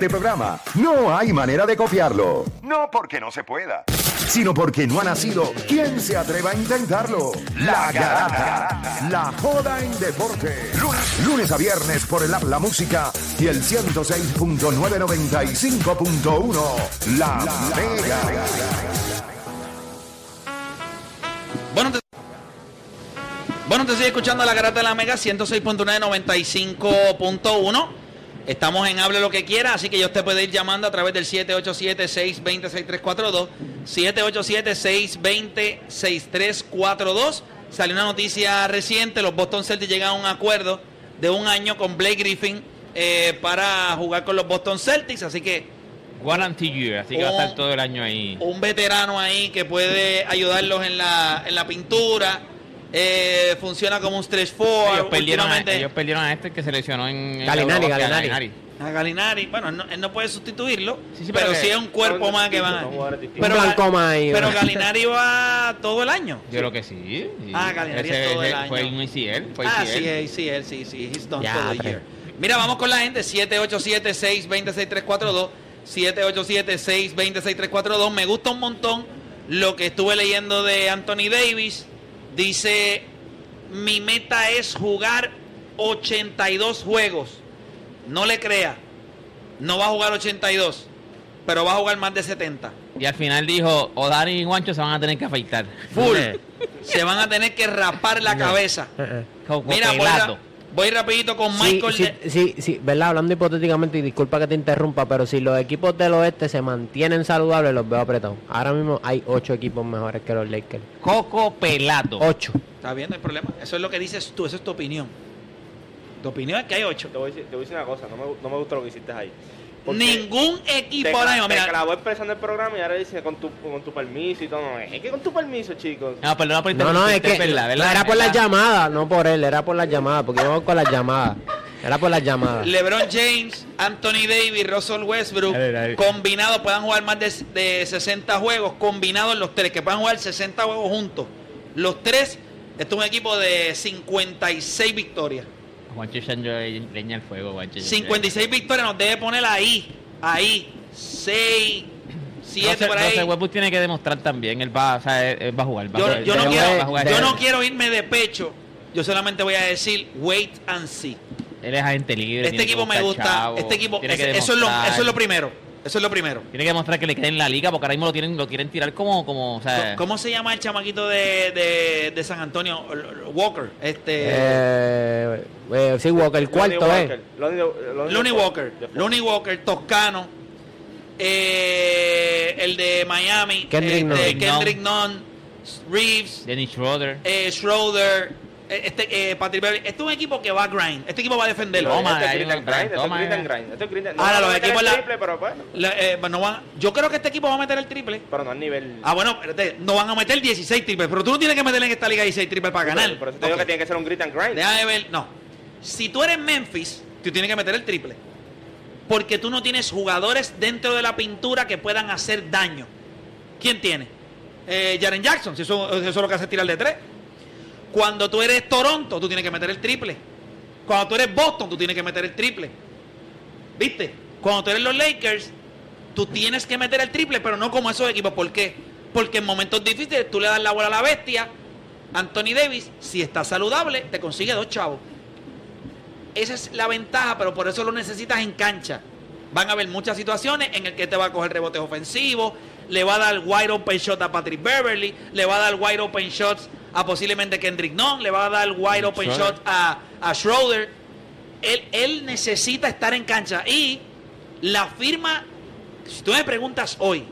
Este programa no hay manera de copiarlo. No porque no se pueda, sino porque no ha nacido quien se atreva a intentarlo. La Garata. La joda en deporte. Lunes, lunes a viernes por el app La Música y el 106.995.1. La, Mega. Bueno, te, bueno, te estoy escuchando la garata de la Mega 106.995.1. Estamos en Hable lo que quiera, así que yo te puede ir llamando a través del 787-620-6342. 787-620-6342. Salió una noticia reciente, los Boston Celtics llegan a un acuerdo de un año con Blake Griffin eh, para jugar con los Boston Celtics, así que Guarantee year, así que va a estar Un- todo el año ahí. un veterano ahí que puede ayudarlos en la, en la pintura. Eh, funciona como un stretch four. Ellos perdieron, a, ellos perdieron a este que seleccionó en. en Galinari, Galinari. a Galinari, bueno, él no, él no puede sustituirlo, Sí, sí, pero, pero sí es un cuerpo más que ahí, pero ¿no? Galinari va todo el año. Yo creo que sí. sí. Ah, Galinari Ese- es todo el ese Fue año. un ACL. Fue Ah, sí, eh, sí, sí, he's done the tres. year. Mira, vamos con la gente, 787-620-6342, 787-620-6342. Me gusta un montón lo que estuve leyendo de Anthony Davis. Dice, mi meta es jugar 82 juegos. No le crea, no va a jugar 82, pero va a jugar más de 70. Y al final dijo: O Dani y Guancho se van a tener que afeitar. Full. Se van a tener que rapar la cabeza. Eh, eh. Mira, ra- voy rapidito con Michael. sí, de- sí, sí, ¿verdad? Hablando hipotéticamente, y disculpa que te interrumpa, pero si los equipos del oeste se mantienen saludables, los veo apretados. Ahora mismo hay ocho equipos mejores que los Lakers. Coco Pelato. Ocho. Está bien, no hay problema. Eso es lo que dices tú, esa es tu opinión. Tu opinión es que hay ocho. Te voy, a decir, te voy a decir una cosa, no me, no me gusta lo que hiciste ahí. Porque Ningún te, equipo ahora mismo, te mira, grabó empezando el programa y ahora dice con tu, con tu permiso y todo. No, es que con tu permiso, chicos. No, perdona por No, no, es que era por las llamadas, no por él, era por las llamadas, porque yo voy con las llamadas. Era por las llamadas. LeBron James, Anthony Davis, Russell Westbrook, combinados puedan jugar más de, de 60 juegos, combinados los tres, que puedan jugar 60 juegos juntos. Los tres, esto es un equipo de 56 victorias. Echando leña al fuego, Guancho. 56 victorias nos debe poner ahí, ahí, 6, 7 por ahí. Russell Westbrook tiene que demostrar también. Él va, o sea, él, él va a jugar. va a Yo, jugar, yo no a quiero, jugar, va a jugar. yo no quiero irme de pecho. Yo solamente voy a decir wait and see. Él es agente libre. Este equipo me gusta. chavo, Este equipo, eso, es lo, eso es lo primero. Eso es lo primero. Tiene que demostrar que le queda en la liga porque ahora mismo lo tienen, lo quieren tirar como, como, o sea, ¿Cómo se llama el chamaquito de, de, de San Antonio? Walker. Este. Eh, eh, sí, Walker, el cuarto, Lonnie ¿eh? Walker, Lonnie- Lonnie Looney Walker. Looney Walker, Toscano. eh, el de Miami. Kendrick Nunn. este, Kendrick Nunn. Reeves. Dennis Schroeder. eh, Schroeder. Este, eh, Patrick Beverly. Este es un equipo que va a grind. Este equipo va a defenderlo. Toma, Este grind, este es toma, eh. grind, este es grit and- no Ahora, los equipos la- triple, pero bueno, La- eh, no van- yo creo que este equipo va a meter el triple. pero no al nivel. Ah, bueno, espérate, no van a meter 16 triples, pero tú no tienes que meter en esta liga 16 triples para ganar. Por eso te digo que tiene que ser un grit and grind. Déjame ver, no. Si tú eres Memphis, tú tienes que meter el triple. Porque tú no tienes jugadores dentro de la pintura que puedan hacer daño. ¿Quién tiene? Eh, Jaren Jackson, si eso, eso es lo que hace tirar de tres. Cuando tú eres Toronto, tú tienes que meter el triple. Cuando tú eres Boston, tú tienes que meter el triple. ¿Viste? Cuando tú eres los Lakers, tú tienes que meter el triple, pero no como esos equipos. ¿Por qué? Porque en momentos difíciles tú le das la bola a la bestia. Anthony Davis, si está saludable, te consigue dos chavos. Esa es la ventaja, pero por eso lo necesitas en cancha. Van a haber muchas situaciones en el que te va a coger rebotes ofensivos, le va a dar wide open shot a Patrick Beverly, le va a dar wide open shots a posiblemente Kendrick Nunn, le va a dar wide open Schroeder. shot a, a Schroeder. Él, él necesita estar en cancha. Y la firma, si tú me preguntas hoy,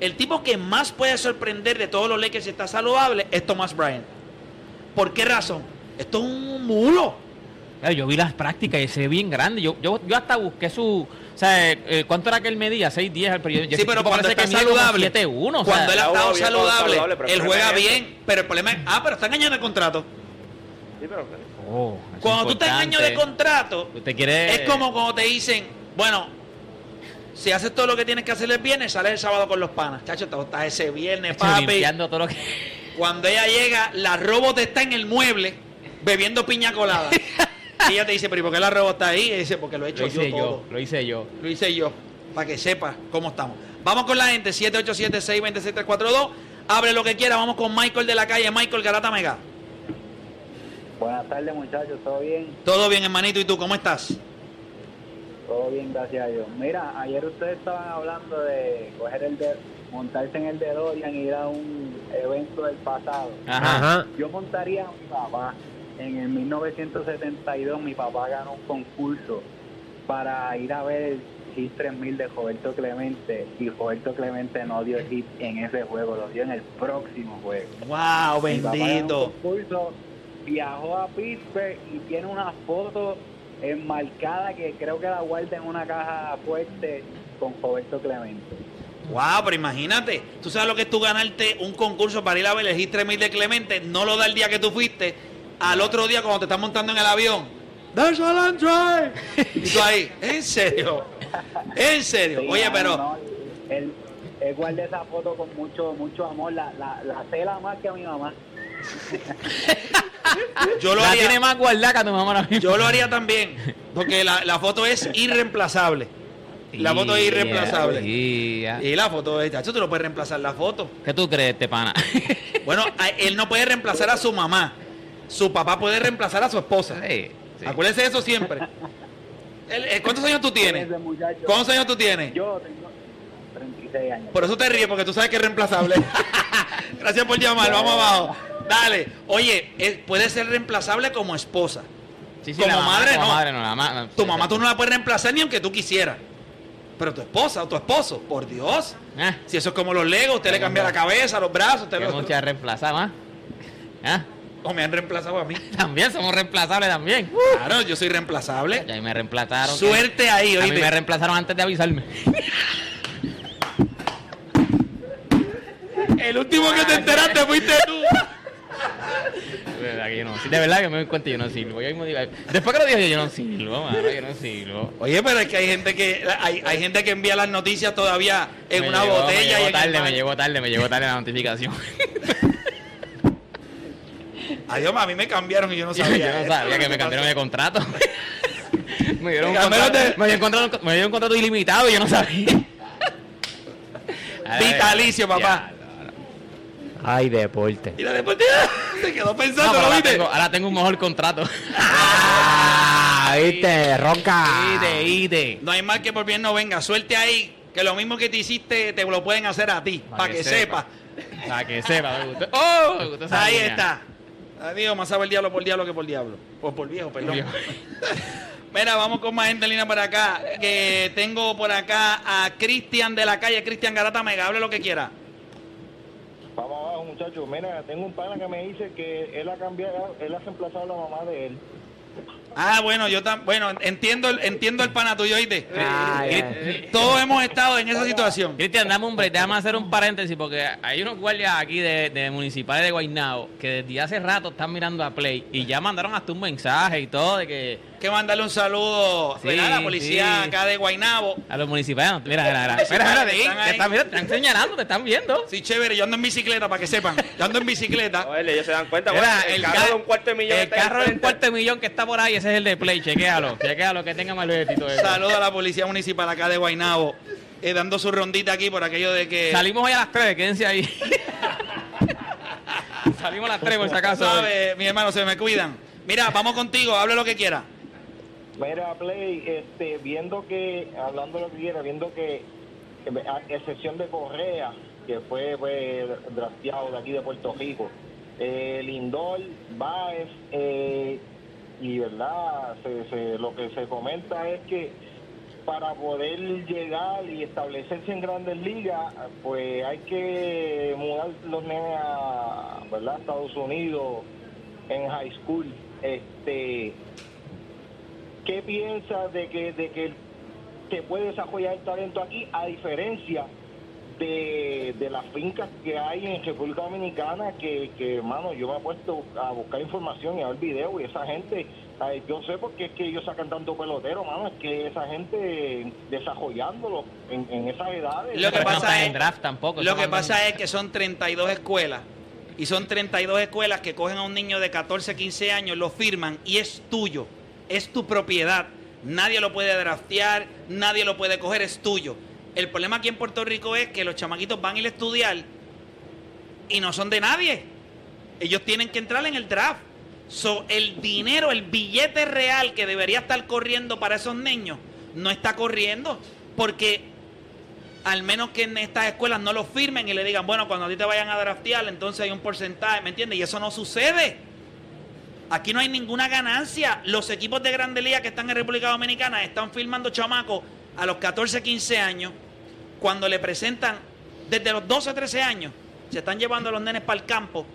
el tipo que más puede sorprender de todos los Lakers si está saludable es Thomas Bryant. ¿Por qué razón? Esto es un mulo. Claro, yo vi las prácticas y se ve bien grande. Yo, yo, yo hasta busqué su. O sea, eh, ¿cuánto era que él medía? 6'10 al periodo. Sí, pero cuando está saludable, 7'1", o sea, cuando él ha estado bien, saludable, saludable, él juega bien, pero el problema es, ah, pero está engañando el contrato. Sí, pero- oh, Cuando tú estás en año de contrato, Usted quiere. es como cuando te dicen, bueno, si haces todo lo que tienes que hacer el viernes, sales el sábado con los panas. Chacho, te estás ese viernes, Chacho, papi. limpiando todo lo que. Cuando ella llega, la robot está en el mueble bebiendo piña colada. Y ella te dice, pero ¿y por qué la robo está ahí? Y dice, porque lo he hecho Lo hice yo, yo, todo. lo hice yo. Lo hice yo, para que sepa cómo estamos. Vamos con la gente, 787-626-342. Abre lo que quiera, vamos con Michael de la calle, Michael Garata Mega. Buenas tardes muchachos, ¿todo bien? Todo bien, hermanito, ¿y tú cómo estás? Todo bien, gracias a Dios. Mira, ayer ustedes estaban hablando de coger el de, montarse en el DeLorean y ir a un evento del pasado. Ajá. Ajá. Yo montaría a mi papá. En el 1972 mi papá ganó un concurso para ir a ver el Hit 3000 de Roberto Clemente y Roberto Clemente no dio hit en ese juego, lo dio en el próximo juego. Wow, Mi papá ganó un bendito. concurso, viajó a Pittsburgh y tiene una foto enmarcada que creo que la guarda en una caja fuerte con Roberto Clemente. Wow, pero imagínate, tú sabes lo que es tú ganarte un concurso para ir a ver el Hit 3000 de Clemente, no lo da el día que tú fuiste, al otro día cuando te estás montando en el avión. That's all I'm trying. Y tú ahí, en serio, en serio. Sí, Oye, no, pero no, él, él guarda esa foto con mucho mucho amor, la, la, la cela más que a mi mamá. yo lo La tiene haría, más guardada que tu mamá ahora mismo. yo lo haría también, porque la, la foto es irreemplazable. La foto es irreemplazable. Sí, ya. Y la foto es, chacho, tú no puedes reemplazar la foto. ¿Qué tú crees, este pana? Bueno, a- él no puede reemplazar a su mamá. Su papá puede reemplazar a su esposa. Sí, sí. Acuérdense de eso siempre. Eh, ¿Cuántos años tú tienes? ¿Cuántos años tú tienes? Yo tengo 36 años. Por eso te ríes, porque tú sabes que es reemplazable. Gracias por llamar, vamos abajo. Dale. Oye, es- puede ser reemplazable como esposa. Sí, sí, Como la madre, como no. madre, no. La ma- Tu sí, mamá sí. tú no la puedes reemplazar ni aunque tú quisieras. Pero tu esposa o tu esposo, por Dios. Ah, Si eso es como los legos, usted le cambia la cabeza, los brazos, usted que lo- muchas reemplazadas más. Ah, o me han reemplazado a mí. También somos reemplazables también. Claro, yo soy reemplazable. Ya me reemplazaron. Suerte ahí, A mí oíste. me reemplazaron antes de avisarme. El último que te enteraste fuiste tú. De verdad que yo no, sí, de verdad que me doy cuenta yo no sirvo. Yo mismo digo, después que lo digo yo, no sirvo, mano, yo no sirvo. Oye, pero es que hay gente que hay, hay gente que envía las noticias todavía en Me una llegó- botella me y llegó en el tarde, me llegó tarde, me llegó tarde la notificación. Adiós, a mí me cambiaron y yo no yo sabía. no eso. sabía que me cambiaron de contrato. me dieron un contrato, de- me dieron un contrato, me dieron un contrato ilimitado y yo no sabía. Vitalicio, papá. Ya, no, no. Ay, deporte. Y la deportiva se quedó No, pensando, pero ¿lo ahora, viste? tengo, ahora tengo un mejor contrato. Ah, viste, ronca. Ide, ide. No hay mal que por bien no venga. Suerte ahí, que lo mismo que te hiciste te lo pueden hacer a ti, para que, sepa. Para que sepa. ¡Oh! Ahí está. Adiós, más sabe el diablo por diablo que por diablo. O por viejo, perdón. Viejo. Mira, vamos con más gente en línea por acá. Que tengo por acá a Cristian de la calle, Cristian Garata Mega, hable lo que quiera. Vamos abajo, muchachos. Mira, tengo un pana que me dice que él ha cambiado, él ha reemplazado a la mamá de él. Ah, bueno, yo también, bueno, entiendo el, entiendo el pana tuyo, ¿oíste? Todos hemos estado en esa situación. Cristian, dame un break, déjame hacer un paréntesis porque hay unos guardias aquí de, de municipales de Guaynabo que desde hace rato están mirando a Play y ya mandaron hasta un mensaje y todo de que que mandarle un saludo Sí, a la policía sí. acá de Guaynabo. a los municipales, mira, mira, mira, mira, te están, mira, te están señalando, te están viendo. Sí, chévere, yo ando en bicicleta para que sepan. Yo ando en bicicleta. Oye, ellos se dan cuenta, Mira, bueno, el, carro ca- de un cuarto de millón El carro de un cuarto de millón que está por ahí, ese es el de Play, chequéalo, chequéalo, que tenga todo eso. Saludo a la policía municipal acá de Guaynabo. eh, dando su rondita aquí por aquello de que. Salimos hoy a las 3, quédense ahí. Salimos a las 3 por si acaso. ¿Sabe, mi hermano, se me cuidan. Mira, vamos contigo, hable lo que quiera. Mira, Play, este, viendo que, hablando de lo que quiera, viendo que, a excepción de Correa, que fue, fue drafteado de aquí de Puerto Rico, eh, Lindor, Baez, eh, y verdad, se- lo que se comenta es que para poder llegar y establecerse en grandes ligas, pues hay que mudar los nenes a ¿verdad? Estados Unidos en high school. Este, ¿Qué piensas de que, de que se puede desarrollar el talento aquí a diferencia de, de las fincas que hay en República Dominicana que, que, hermano, yo me he puesto a buscar información y a ver videos y esa gente, ay, yo sé por qué es que ellos sacan tanto pelotero, mano, es que esa gente desarrollándolo en, en esas edades. Lo que no pasa están es- en draft tampoco. Lo que pasa es que son 32 escuelas. Y son 32 escuelas que cogen a un niño de 14, 15 años, lo firman y es tuyo. Es tu propiedad. Nadie lo puede draftear, nadie lo puede coger, es tuyo. El problema aquí en Puerto Rico es que los chamaquitos van a ir a estudiar y no son de nadie. Ellos tienen que entrar en el draft. So, el dinero, el billete real que debería estar corriendo para esos niños, no está corriendo. Porque al menos que en estas escuelas no lo firmen y le digan, bueno, cuando a ti te vayan a draftear, entonces hay un porcentaje, ¿me entiendes? Y eso no sucede. Aquí no hay ninguna ganancia. Los equipos de Grande Liga que están en República Dominicana están firmando chamacos a los 14, 15 años, cuando le presentan desde los 12, 13 años, se están llevando a los nenes para el campo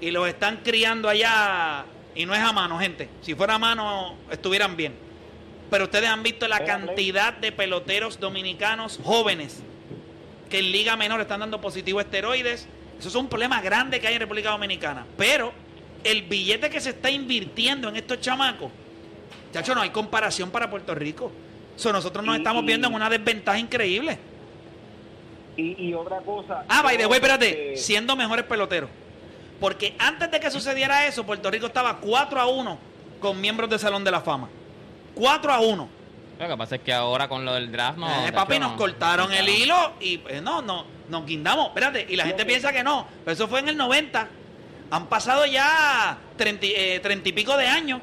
y los están criando allá. Y no es a mano, gente. Si fuera a mano, estuvieran bien. Pero ustedes han visto la cantidad de peloteros dominicanos jóvenes que en Liga Menor están dando positivo a esteroides. Eso es un problema grande que hay en República Dominicana. Pero el billete que se está invirtiendo en estos chamacos, chacho, no hay comparación para Puerto Rico. So, nosotros nos Y- estamos y- viendo en una desventaja increíble. Y, y otra cosa. Ah, by the way, espérate, eh, siendo mejores peloteros. Porque antes de que sucediera eso, Puerto Rico estaba 4 a 1 con miembros del Salón de la Fama. 4 a 1. Lo que pasa es que ahora con lo del draft no. Eh, papi, nos no. cortaron el hilo y pues, no, no, nos guindamos. Espérate, y la gente piensa que no, pero eso fue en el 90. Han pasado ya 30, y- eh, 30 y pico de años.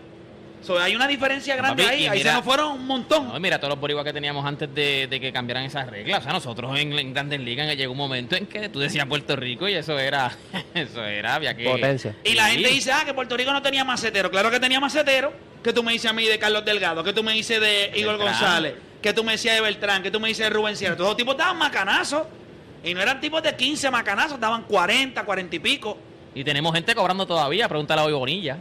So, hay una diferencia grande Papi, ahí. y Ahí mira- se nos fueron un montón. No, mira todos los boricuas que teníamos antes de, de que cambiaran esas reglas. O sea, nosotros en, en Grandes Ligas que llegó un momento en que tú decías Puerto Rico y eso era, eso era, había que... Potencia. Y la Sí. gente dice, ah, que Puerto Rico no tenía macetero. Claro que tenía macetero. Que tú me dices a mí de Carlos Delgado, que tú me dices de Igor Beltrán. González, que tú me decías de Beltrán, que tú me dices de Rubén Sierra. Todos los tipos daban macanazos. Y no eran tipos de 15 macanazos, daban 40, 40 y pico. Y tenemos gente cobrando todavía, pregúntale a hoy Bonilla.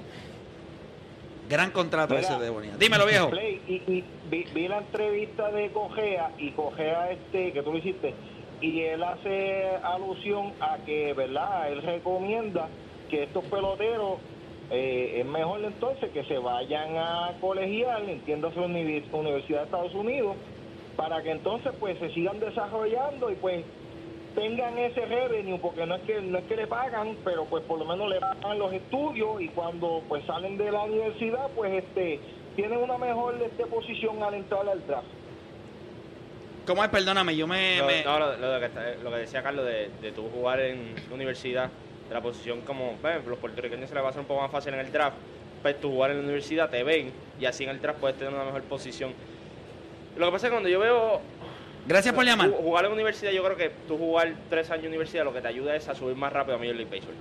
Gran contrato Mira. ese de Bonilla. Dímelo, viejo. Play, y, y vi, vi la entrevista de Cogea y Cogea este que tú lo hiciste y él hace alusión a que verdad él recomienda que estos peloteros eh, es mejor entonces que se vayan a colegiar entiéndase uni- universidad de Estados Unidos para que entonces pues se sigan desarrollando y pues tengan ese revenue porque no es que no es que le pagan pero pues por lo menos le pagan los estudios y cuando pues salen de la universidad pues este tienen una mejor este, posición al entrar al draft ¿Cómo es? Perdóname, yo me... No, lo, lo que, está- lo que decía Carlos de, de tú jugar en la universidad, de la posición como, bueno, los puertorriqueños se les va a hacer un poco más fácil en el draft, pues tú jugar en la universidad te ven y así en el draft puedes tener una mejor posición. Lo que pasa es que cuando yo veo Gracias por llamar. ju- jugar en universidad, yo creo que tú jugar tres años en universidad lo que te ayuda es a subir más rápido a Major League Baseball.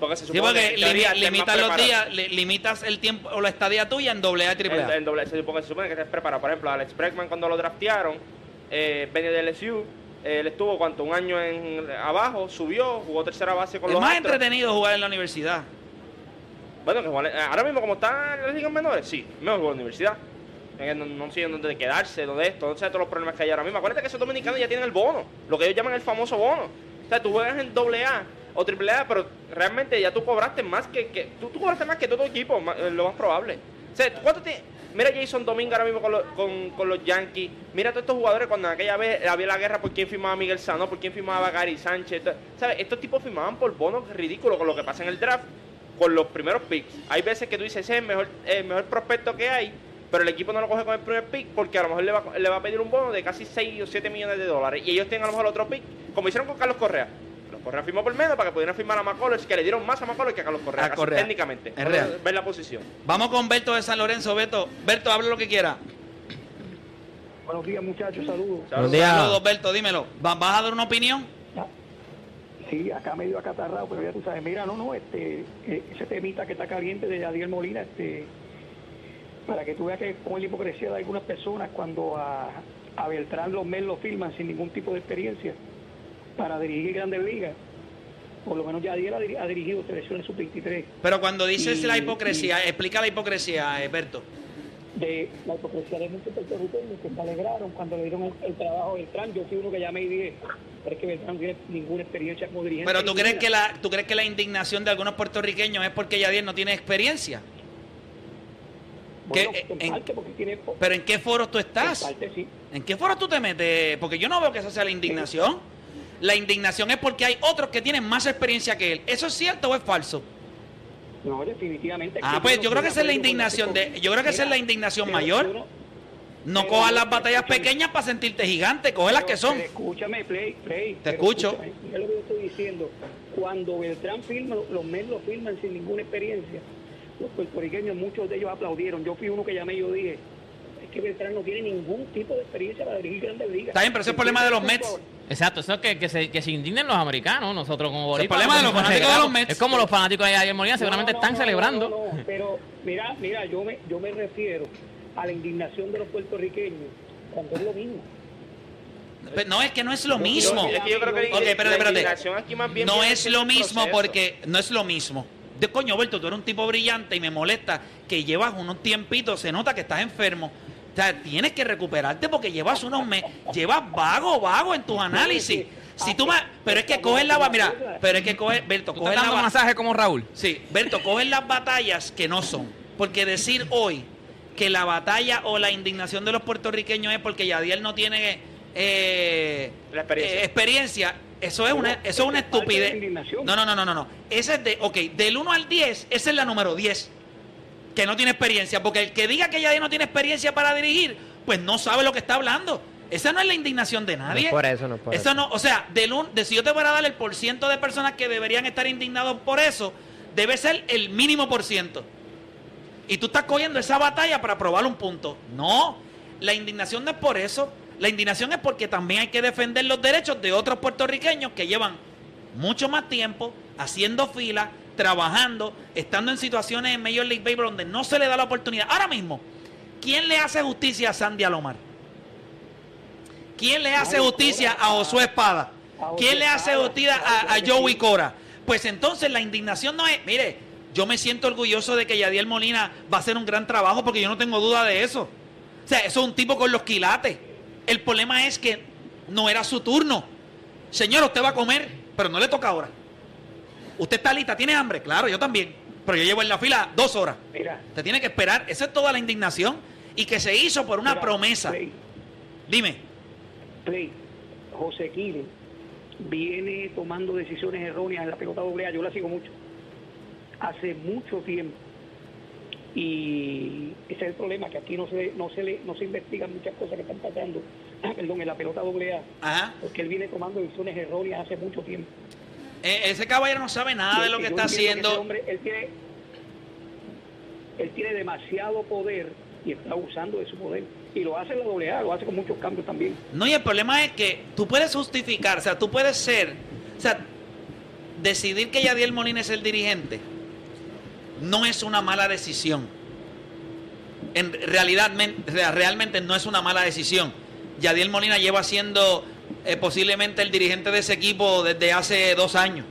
Porque se Sí, supone porque que teoría limitas los preparado. días, li- limitas el tiempo o la estadía tuya en doble A y triple A. en doble, se supone, se supone que estés preparado. Por ejemplo, Alex Bregman cuando lo draftearon, eh, venía de LSU, eh, él estuvo cuánto, un año en abajo, subió, jugó tercera base con Es los más Astros. entretenido jugar en la universidad. Bueno, que jugar- ahora mismo como están las ligas menores, sí, mejor jugar en la universidad. No, no sé dónde quedarse, dónde esto, sé todos los problemas que hay ahora mismo. Acuérdate que esos dominicanos ya tienen el bono, lo que ellos llaman el famoso bono. O sea, tú juegas en doble A o triple A, pero realmente ya tú cobraste más que, que tú, cobraste más que todo tu equipo, eh, lo más probable. O sea, ¿cuánto te, mira Jason Domingo ahora mismo con, los- con, los Yankees, mira todos estos jugadores cuando en aquella vez había la guerra por quién firmaba Miguel Sano, por quién firmaba Gary Sánchez, ¿sabes? Estos tipos firmaban por bonos ridículos con lo que pasa en el draft con los primeros picks. Hay veces que tú dices, ese es el mejor, el mejor prospecto que hay, pero el equipo no lo coge con el primer pick porque a lo mejor le va, le va a pedir un bono de casi 6 o 7 millones de dólares y ellos tienen a lo mejor otro pick, como hicieron con Carlos Correa. Carlos Correa firmó por menos para que pudieran firmar a McCullers, que le dieron más a McCullers que a Carlos Correa, A casi Correa. técnicamente. Es real. Ver la posición. Vamos con Berto de San Lorenzo. Berto, Berto, habla lo que quiera. Buenos días, muchachos, saludos. Buenos días. Saludos, Berto, dímelo. ¿Va- ¿Vas a dar una opinión? Sí, acá medio acatarrado, pero ya tú sabes, mira, no, no, este, eh, ese temita que está caliente de Adiel Molina, este, para que tú veas que con la hipocresía de algunas personas cuando a, a Beltrán los Mets lo firman sin ningún tipo de experiencia para dirigir grandes ligas, por lo menos ya Adiel ha, ha dirigido selecciones sub-23, Pero cuando dices Y- la hipocresía, explica la hipocresía, Berto. de la hipocresía de muchos puertorriqueños que se alegraron cuando le dieron el, el trabajo a Beltrán, yo fui uno que llamé y dije, pero es que Beltrán no tiene ninguna experiencia como dirigente. Pero tú ninguna". crees que la, tú crees que la indignación de algunos puertorriqueños es porque Yadier no tiene experiencia. Bueno, que- en en- parte porque tiene... Pero ¿en qué foros tú en estás? parte sí. ¿En qué foros tú te metes? Porque yo no veo que esa sea la indignación. La indignación es porque hay otros que tienen más experiencia que él. ¿Eso es cierto o es falso? No, definitivamente. Ah, pues yo creo que esa es la indignación de, yo creo que esa es la indignación mayor. No cojas las batallas pequeñas para sentirte gigante, coge las que son. escúchame, Play, Play. Te escucho. Mira lo que yo estoy diciendo. Cuando Beltrán firma, los Mets lo firman sin ninguna experiencia. Los puertorriqueños, muchos de ellos aplaudieron. Yo fui uno que llamé y yo dije, es que Beltrán no tiene ningún tipo de experiencia para dirigir grandes ligas. Está bien, pero ese es el problema de los Mets. Exacto, eso es que, que, se, que se indignen los americanos, nosotros como El problema de los fanáticos de los Mets. Es como los fanáticos de Javier Molina seguramente No, no, están no, celebrando. no, no, pero mira, mira, yo me, yo me refiero a la indignación de los puertorriqueños cuando es lo mismo. Pero No, es que no es lo mismo. Es que yo creo que Ok, espérate, espérate. indignación aquí más bien No es lo mismo proceso. porque no es lo mismo. De coño, Berto, tú eres un tipo brillante y me molesta que llevas unos tiempitos, se nota que estás enfermo. O sea, tienes que recuperarte porque llevas unos meses, llevas vago, vago en tus análisis. Si tú ma- pero es que coges la mira, pero es que coges, Berto, ¿Tú coges estás la dando masaje como Raúl? Sí, Berto, cogen las batallas que no son. Porque decir hoy que la batalla o la indignación de los puertorriqueños es porque Yadiel no tiene eh, La experiencia. eh, experiencia, eso es una, eso es una estupidez. indignación. No, no, no, no, no, no. Esa es de, ok, del 1 al 10, esa es la número 10. Que no tiene experiencia. Porque el que diga que Yadiel no tiene experiencia para dirigir, pues no sabe lo que está hablando. Esa no es la indignación de nadie. No es por eso, no es por Eso eso. no, o sea, del un- de si yo te voy a dar el porciento de personas que deberían estar indignados por eso, debe ser el mínimo por ciento. Y tú estás cogiendo esa batalla para probar un punto. No, la indignación no es por eso. La indignación es porque también hay que defender los derechos de otros puertorriqueños que llevan mucho más tiempo haciendo fila, trabajando, estando en situaciones en Major League Baseball donde no se le da la oportunidad. Ahora mismo, ¿quién le hace justicia a Sandy Alomar? ¿Quién le hace justicia a Josué Espada? ¿Quién le hace justicia a, a Joey Cora? Pues entonces la indignación no es, mire, yo me siento orgulloso de que Yadiel Molina va a hacer un gran trabajo porque yo no tengo duda de eso. O sea, eso es un tipo con los quilates. El problema es que no era su turno. Señor, usted va a comer, pero no le toca ahora. ¿Usted está lista? ¿Tiene hambre? Claro, yo también. Pero yo llevo en la fila dos horas. Mira, Usted tiene que esperar. Esa es toda la indignación. Y que se hizo por una mira, promesa. Play, Dime. Play, José viene tomando decisiones erróneas en la pelota doble A, yo la sigo mucho, hace mucho tiempo. Y ese es el problema, que aquí no se, no se, le, no se investigan muchas cosas que están pasando, perdón, en la pelota doble A, Ajá. porque él viene tomando decisiones erróneas hace mucho tiempo. Eh, ese caballero no sabe nada de lo que está haciendo. hombre, él, tiene, él tiene demasiado poder y está usando de su poder. Y lo hace en la doble A, lo hace con muchos cambios también. No, y el problema es que tú puedes justificar, o sea, tú puedes ser, o sea, decidir que Yadiel Molina es el dirigente no es una mala decisión. En realidad, men- rea- realmente no es una mala decisión. Yadiel Molina lleva siendo eh, posiblemente el dirigente de ese equipo desde hace dos años.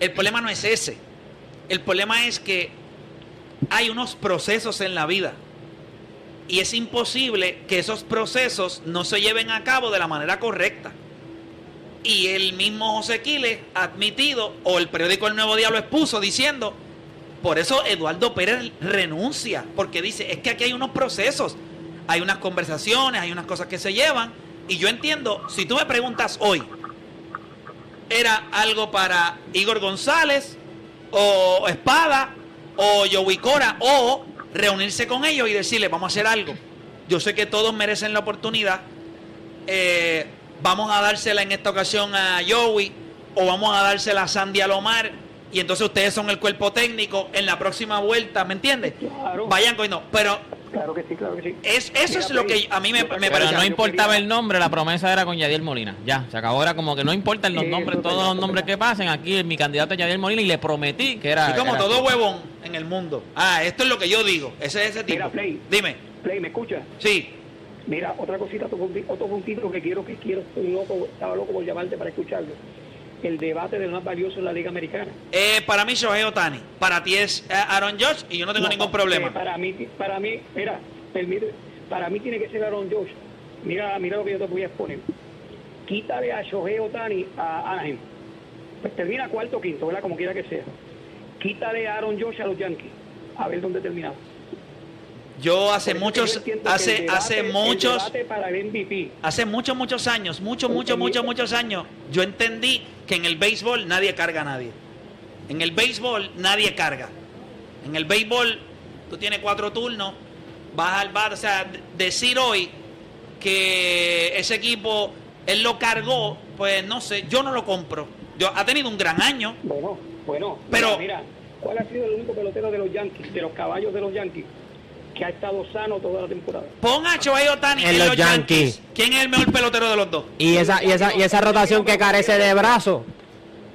El problema no es ese. El problema es que hay unos procesos en la vida. Y es imposible que esos procesos no se lleven a cabo de la manera correcta. Y el mismo José Quiles ha admitido, o el periódico El Nuevo Día lo expuso, diciendo, por eso Eduardo Pérez renuncia, porque dice, es que aquí hay unos procesos, hay unas conversaciones, hay unas cosas que se llevan, y yo entiendo, si tú me preguntas hoy, era algo para Igor González o Espada o Joey Cora o reunirse con ellos y decirle vamos a hacer algo. Yo sé que todos merecen la oportunidad. Eh, vamos a dársela en esta ocasión a Joey o vamos a dársela a Sandy Alomar y entonces ustedes son el cuerpo técnico en la próxima vuelta, ¿me entiendes? Claro. Vayan con no, pero Claro que sí, claro que sí. es, eso es lo que a mí me, me Pero parece. no importaba el nombre, la promesa era con Yadiel Molina. Ya, se acabó. Era como que no importan los nombres, es todos los nombres es que pasen. Aquí mi candidato es Yadiel Molina y le prometí que era. Y como era todo así. huevón en el mundo. Ah, esto es lo que yo digo. Ese es ese tipo. Mira, Play. Dime. Play, ¿me escuchas? Sí. Mira, otra cosita, otro punti- otro puntito que quiero, que quiero, estoy loco, estaba loco por llamarte para escucharlo. El debate del más valioso en la Liga Americana. Eh, para mí, Shohei Otani. Para ti es eh, Aaron Josh y yo no tengo No, ningún eh, problema. Para mí, para mí, mira, permite, para mí tiene que ser Aaron Josh. Mira, mira lo que yo te voy a exponer. Quítale a Shohei Otani a Anaheim. Pues termina cuarto o quinto, ¿verdad? Como quiera que sea. Quítale a Aaron Josh a los Yankees. A ver dónde terminamos. Yo hace muchos, hace, debate- hace muchos, para el MVP. hace muchos, muchos años, muchos, muchos, muchos, muchos años, yo entendí que en el béisbol nadie carga a nadie. En el béisbol nadie carga. En el béisbol tú tienes cuatro turnos, vas al bar, o sea, decir hoy que ese equipo él lo cargó, pues no sé, yo no lo compro. Yo, ha tenido un gran año. Bueno, bueno. Pero- Mira, mira, ¿cuál ha sido el único pelotero de los Yankees, de los caballos de los Yankees, que ha estado sano toda la temporada? Pon a Shohei Otani En en, los los Yankees. Yankees. ¿Quién es el mejor pelotero de los dos? Y esa, y esa, y esa rotación que carece de brazo.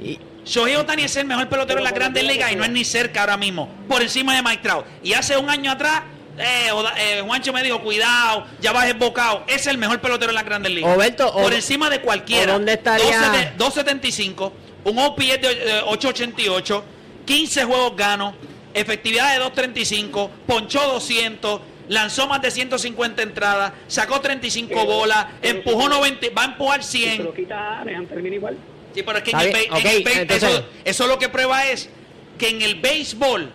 Y, Shohei Otani es el mejor pelotero en la Grandes Ligas y no es ni cerca ahora mismo, por encima de Mike Trout. Y hace un año atrás, eh, Oda- eh, Juancho me dijo, cuidado, ya vas embocado. Es el mejor pelotero en la Grandes Ligas. Oberto, o- por encima de cualquiera. dónde estaría- 2.70 2.75, un OPS de eh, 8.88, 15 juegos ganos, efectividad de 2.35, ponchó 200. Lanzó más de 150 entradas, sacó 35 Pero- bolas, pero- empujó 90, va a empujar Si se 100. lo quita termina igual. Sí, pero es que en el, en el entonces- eso, eso lo que prueba es que en el béisbol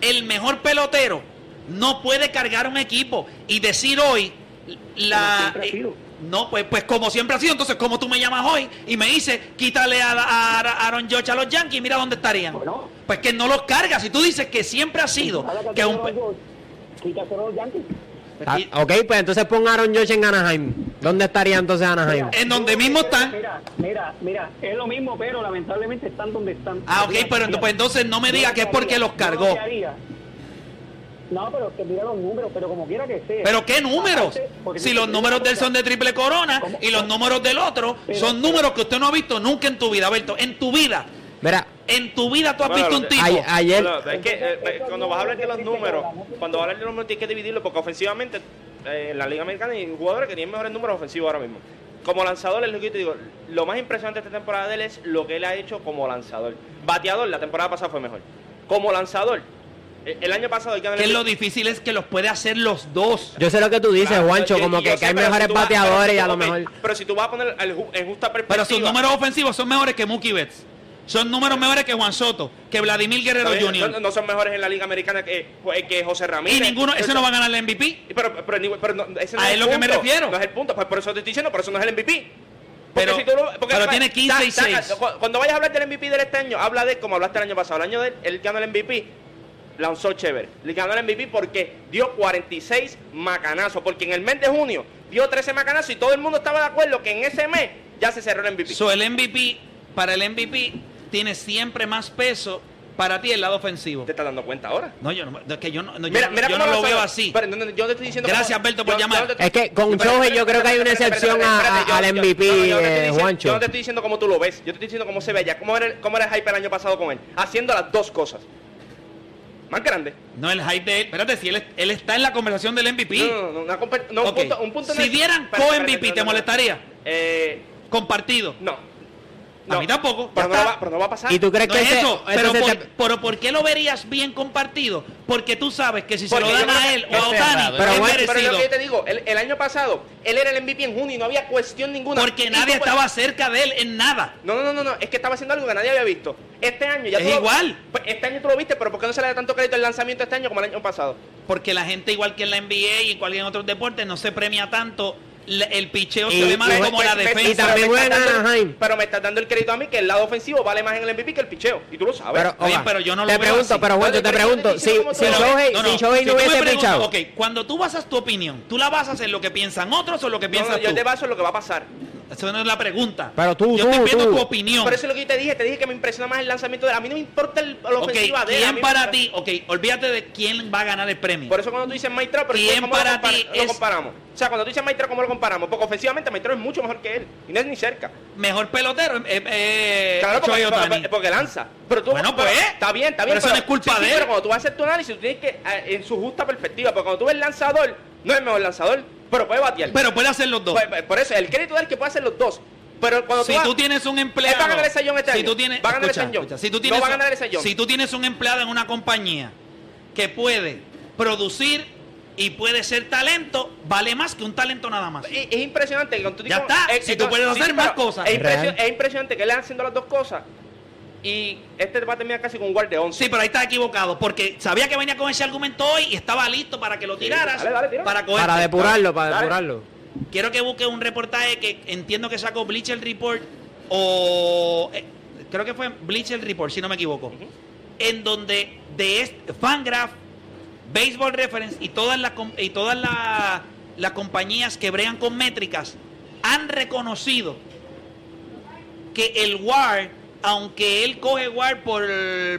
el mejor pelotero no puede cargar un equipo y decir hoy la sido. No pues pues como siempre ha sido entonces como tú me llamas hoy y me dices quítale a, a- a Aaron Judge a los Yankees mira dónde estarían Bueno. pues que no los cargas si tú dices que siempre ha sido que un a los Yankees. ah, ok, pues entonces pon a Aaron Josh en Anaheim. ¿Dónde estaría entonces Anaheim? en donde mismo están Mira, mira, mira, es lo mismo, pero lamentablemente están donde están. Ah, ok, pero pues entonces no me diga que es porque los cargó. No, pero que mira los números, pero como quiera que sea. Pero qué números. Aparte, Si los números de él son de triple corona ¿Cómo? y los números del otro Pero- son números que usted no ha visto nunca en tu vida, Alberto. En tu vida. Mira, En tu vida tú has Bueno, visto un tipo. ay- ayer, No, es que eh, eh, cuando vas a hablar de los números, cuando vas a hablar de los números tienes que dividirlo porque ofensivamente eh, en la Liga Americana hay jugadores que tienen mejores números ofensivos ahora mismo. Como lanzador es lo que yo te digo, lo más impresionante de esta temporada de él es lo que él ha hecho como lanzador. Bateador, la temporada pasada fue mejor. Como lanzador, el año pasado el que lo difícil es que los puede hacer los dos. yo sé lo que tú dices, Claro, Juancho, yo- como yo que, sé, que hay pero si mejores pero bateadores si y a lo mejor... Pero si tú vas a poner en justa Pero perspectiva. sus números ofensivos son mejores que Mookie Betts. Son números mejores que Juan Soto, que Vladimir Guerrero bien, Jr. No, no son mejores en la Liga Americana que, que José Ramírez. Y ninguno, ese no va a ganar el MVP. Pero, pero, pero, pero no, ese no A es el lo que me refiero. No es el punto. Pues por eso te estoy diciendo, por eso no es el MVP. Porque Pero- si tú lo- porque- pero tiene 15 y saca- 6. cu- Cuando vayas a hablar del MVP de este año, habla de él como hablaste el año pasado. El año de él, él ganó el MVP, lanzó chévere. Le ganó el MVP porque dio 46 macanazos. Porque en el mes de junio dio 13 macanazos y todo el mundo estaba de acuerdo que en ese mes ya se cerró el MVP. So, el MVP, para el MVP, tiene siempre más peso para ti el lado ofensivo. ¿Te estás dando cuenta ahora? No, yo no, es que yo no, Mira, yo no lo veo así. Pero, no, no, yo te estoy diciendo Gracias, cómo- Alberto, por yo- llamar. yo no te- Es que con Shohei yo creo que hay una excepción al MVP, no, no, yo no te estoy diciendo- Juancho. Yo no te estoy diciendo cómo tú lo ves, yo te estoy diciendo cómo se ve ya, cómo era, el- cómo era el hype el año pasado con él, haciendo las dos cosas. Más grande. No, el hype de él. Espérate, si él, él está en la conversación del MVP. No, no, no, una no, un punto, un punto Si dieran co-MVP, ¿te molestaría? Eh, Compartido. no. A mí tampoco. Pero no, va, pero no va a pasar. ¿Y tú crees No que es ese- eso, pero por, te- pero ¿por qué lo verías bien compartido? Porque tú sabes que si se Porque lo dan a él o a Otani, cerrado, Pero es bueno, Pero merecido. lo que yo te digo, el, el año pasado, él era el MVP en junio y no había cuestión ninguna. Porque nadie estaba cerca de él en nada. No, no, no, no, no, es que estaba haciendo algo que nadie había visto. Este año ya Es tú igual. Pues este año tú lo viste, pero ¿por qué no se le da tanto crédito al lanzamiento este año como el año pasado? Porque la gente, igual que en la NBA y en otros deportes, no se premia tanto la- el picheo, Y- se ve más como la me- defensa. y también pero me dando-. Pero me estás dando el crédito a mí que el lado ofensivo vale más en el MVP que el picheo. Y tú lo sabes. Pero, oiga, pero yo no lo te veo pregunto, así. pero Pero yo te pregunto, si, si tú lo. Shohei, No, si no, si tú hubiese pichado, Ok, cuando tú basas tu opinión, ¿tú la basas en lo que piensan otros o lo que piensas no, yo tú? te baso en lo que va a pasar. Esa no es la pregunta. Pero tú, yo tú, estoy viendo tú. tu opinión. Por eso es lo que yo te dije. Te dije que me impresiona más el lanzamiento de él. A mí no me importa el, la ofensiva de él. a ¿quién mí me- para ti? Ok, olvídate de quién va a ganar el premio. Por eso cuando tú dices Maestro, pero ¿Quién ¿cómo para lo, ti lo es- comparamos? O sea, cuando tú dices Maestro, ¿cómo lo comparamos? Porque ofensivamente Maestro es mucho mejor que él. Y no es ni cerca. Mejor pelotero, eh, eh, Claro, porque, porque- porque lanza. Pero tú, Bueno, pero- pues, Está bien, está bien. pero eso no es culpa sí, de sí, él. Pero cuando tú vas a hacer tu análisis, tú tienes que, eh, en su justa perspectiva, porque cuando tú ves lanzador, no es el mejor lanzador, pero puede batear. Pero puede hacer los dos. Por eso, el crédito es el que puede hacer los dos. Pero cuando si tú, vas- tú tienes un empleado. Va a ganar el Sayón este si año. Tú tienes, Va a ganar el escucha, Sayón. escucha, si tú No tienes, va a ganar el Sayón. Si tú tienes un empleado en una compañía que puede producir y puede ser talento, vale más que un talento nada más. Es, es impresionante cuando tú Ya está, eh, si tú puedes hacer más cosas. Es, impresionante que él haciendo las dos cosas y este va a terminar casi con un guard de 11. Sí, pero ahí estás equivocado, porque sabía que venía con ese argumento hoy y estaba listo para que lo tiraras, dale, dale, tíralo. para coger. para depurarlo, para Dale. depurarlo. Quiero que busque un reportaje que entiendo que sacó Bleacher Report o eh, creo que fue Bleacher Report, si no me equivoco, en donde de este, Fangraph, Baseball Reference y todas las com- y todas la- las compañías que bregan con métricas han reconocido que el WAR, aunque él coge WAR por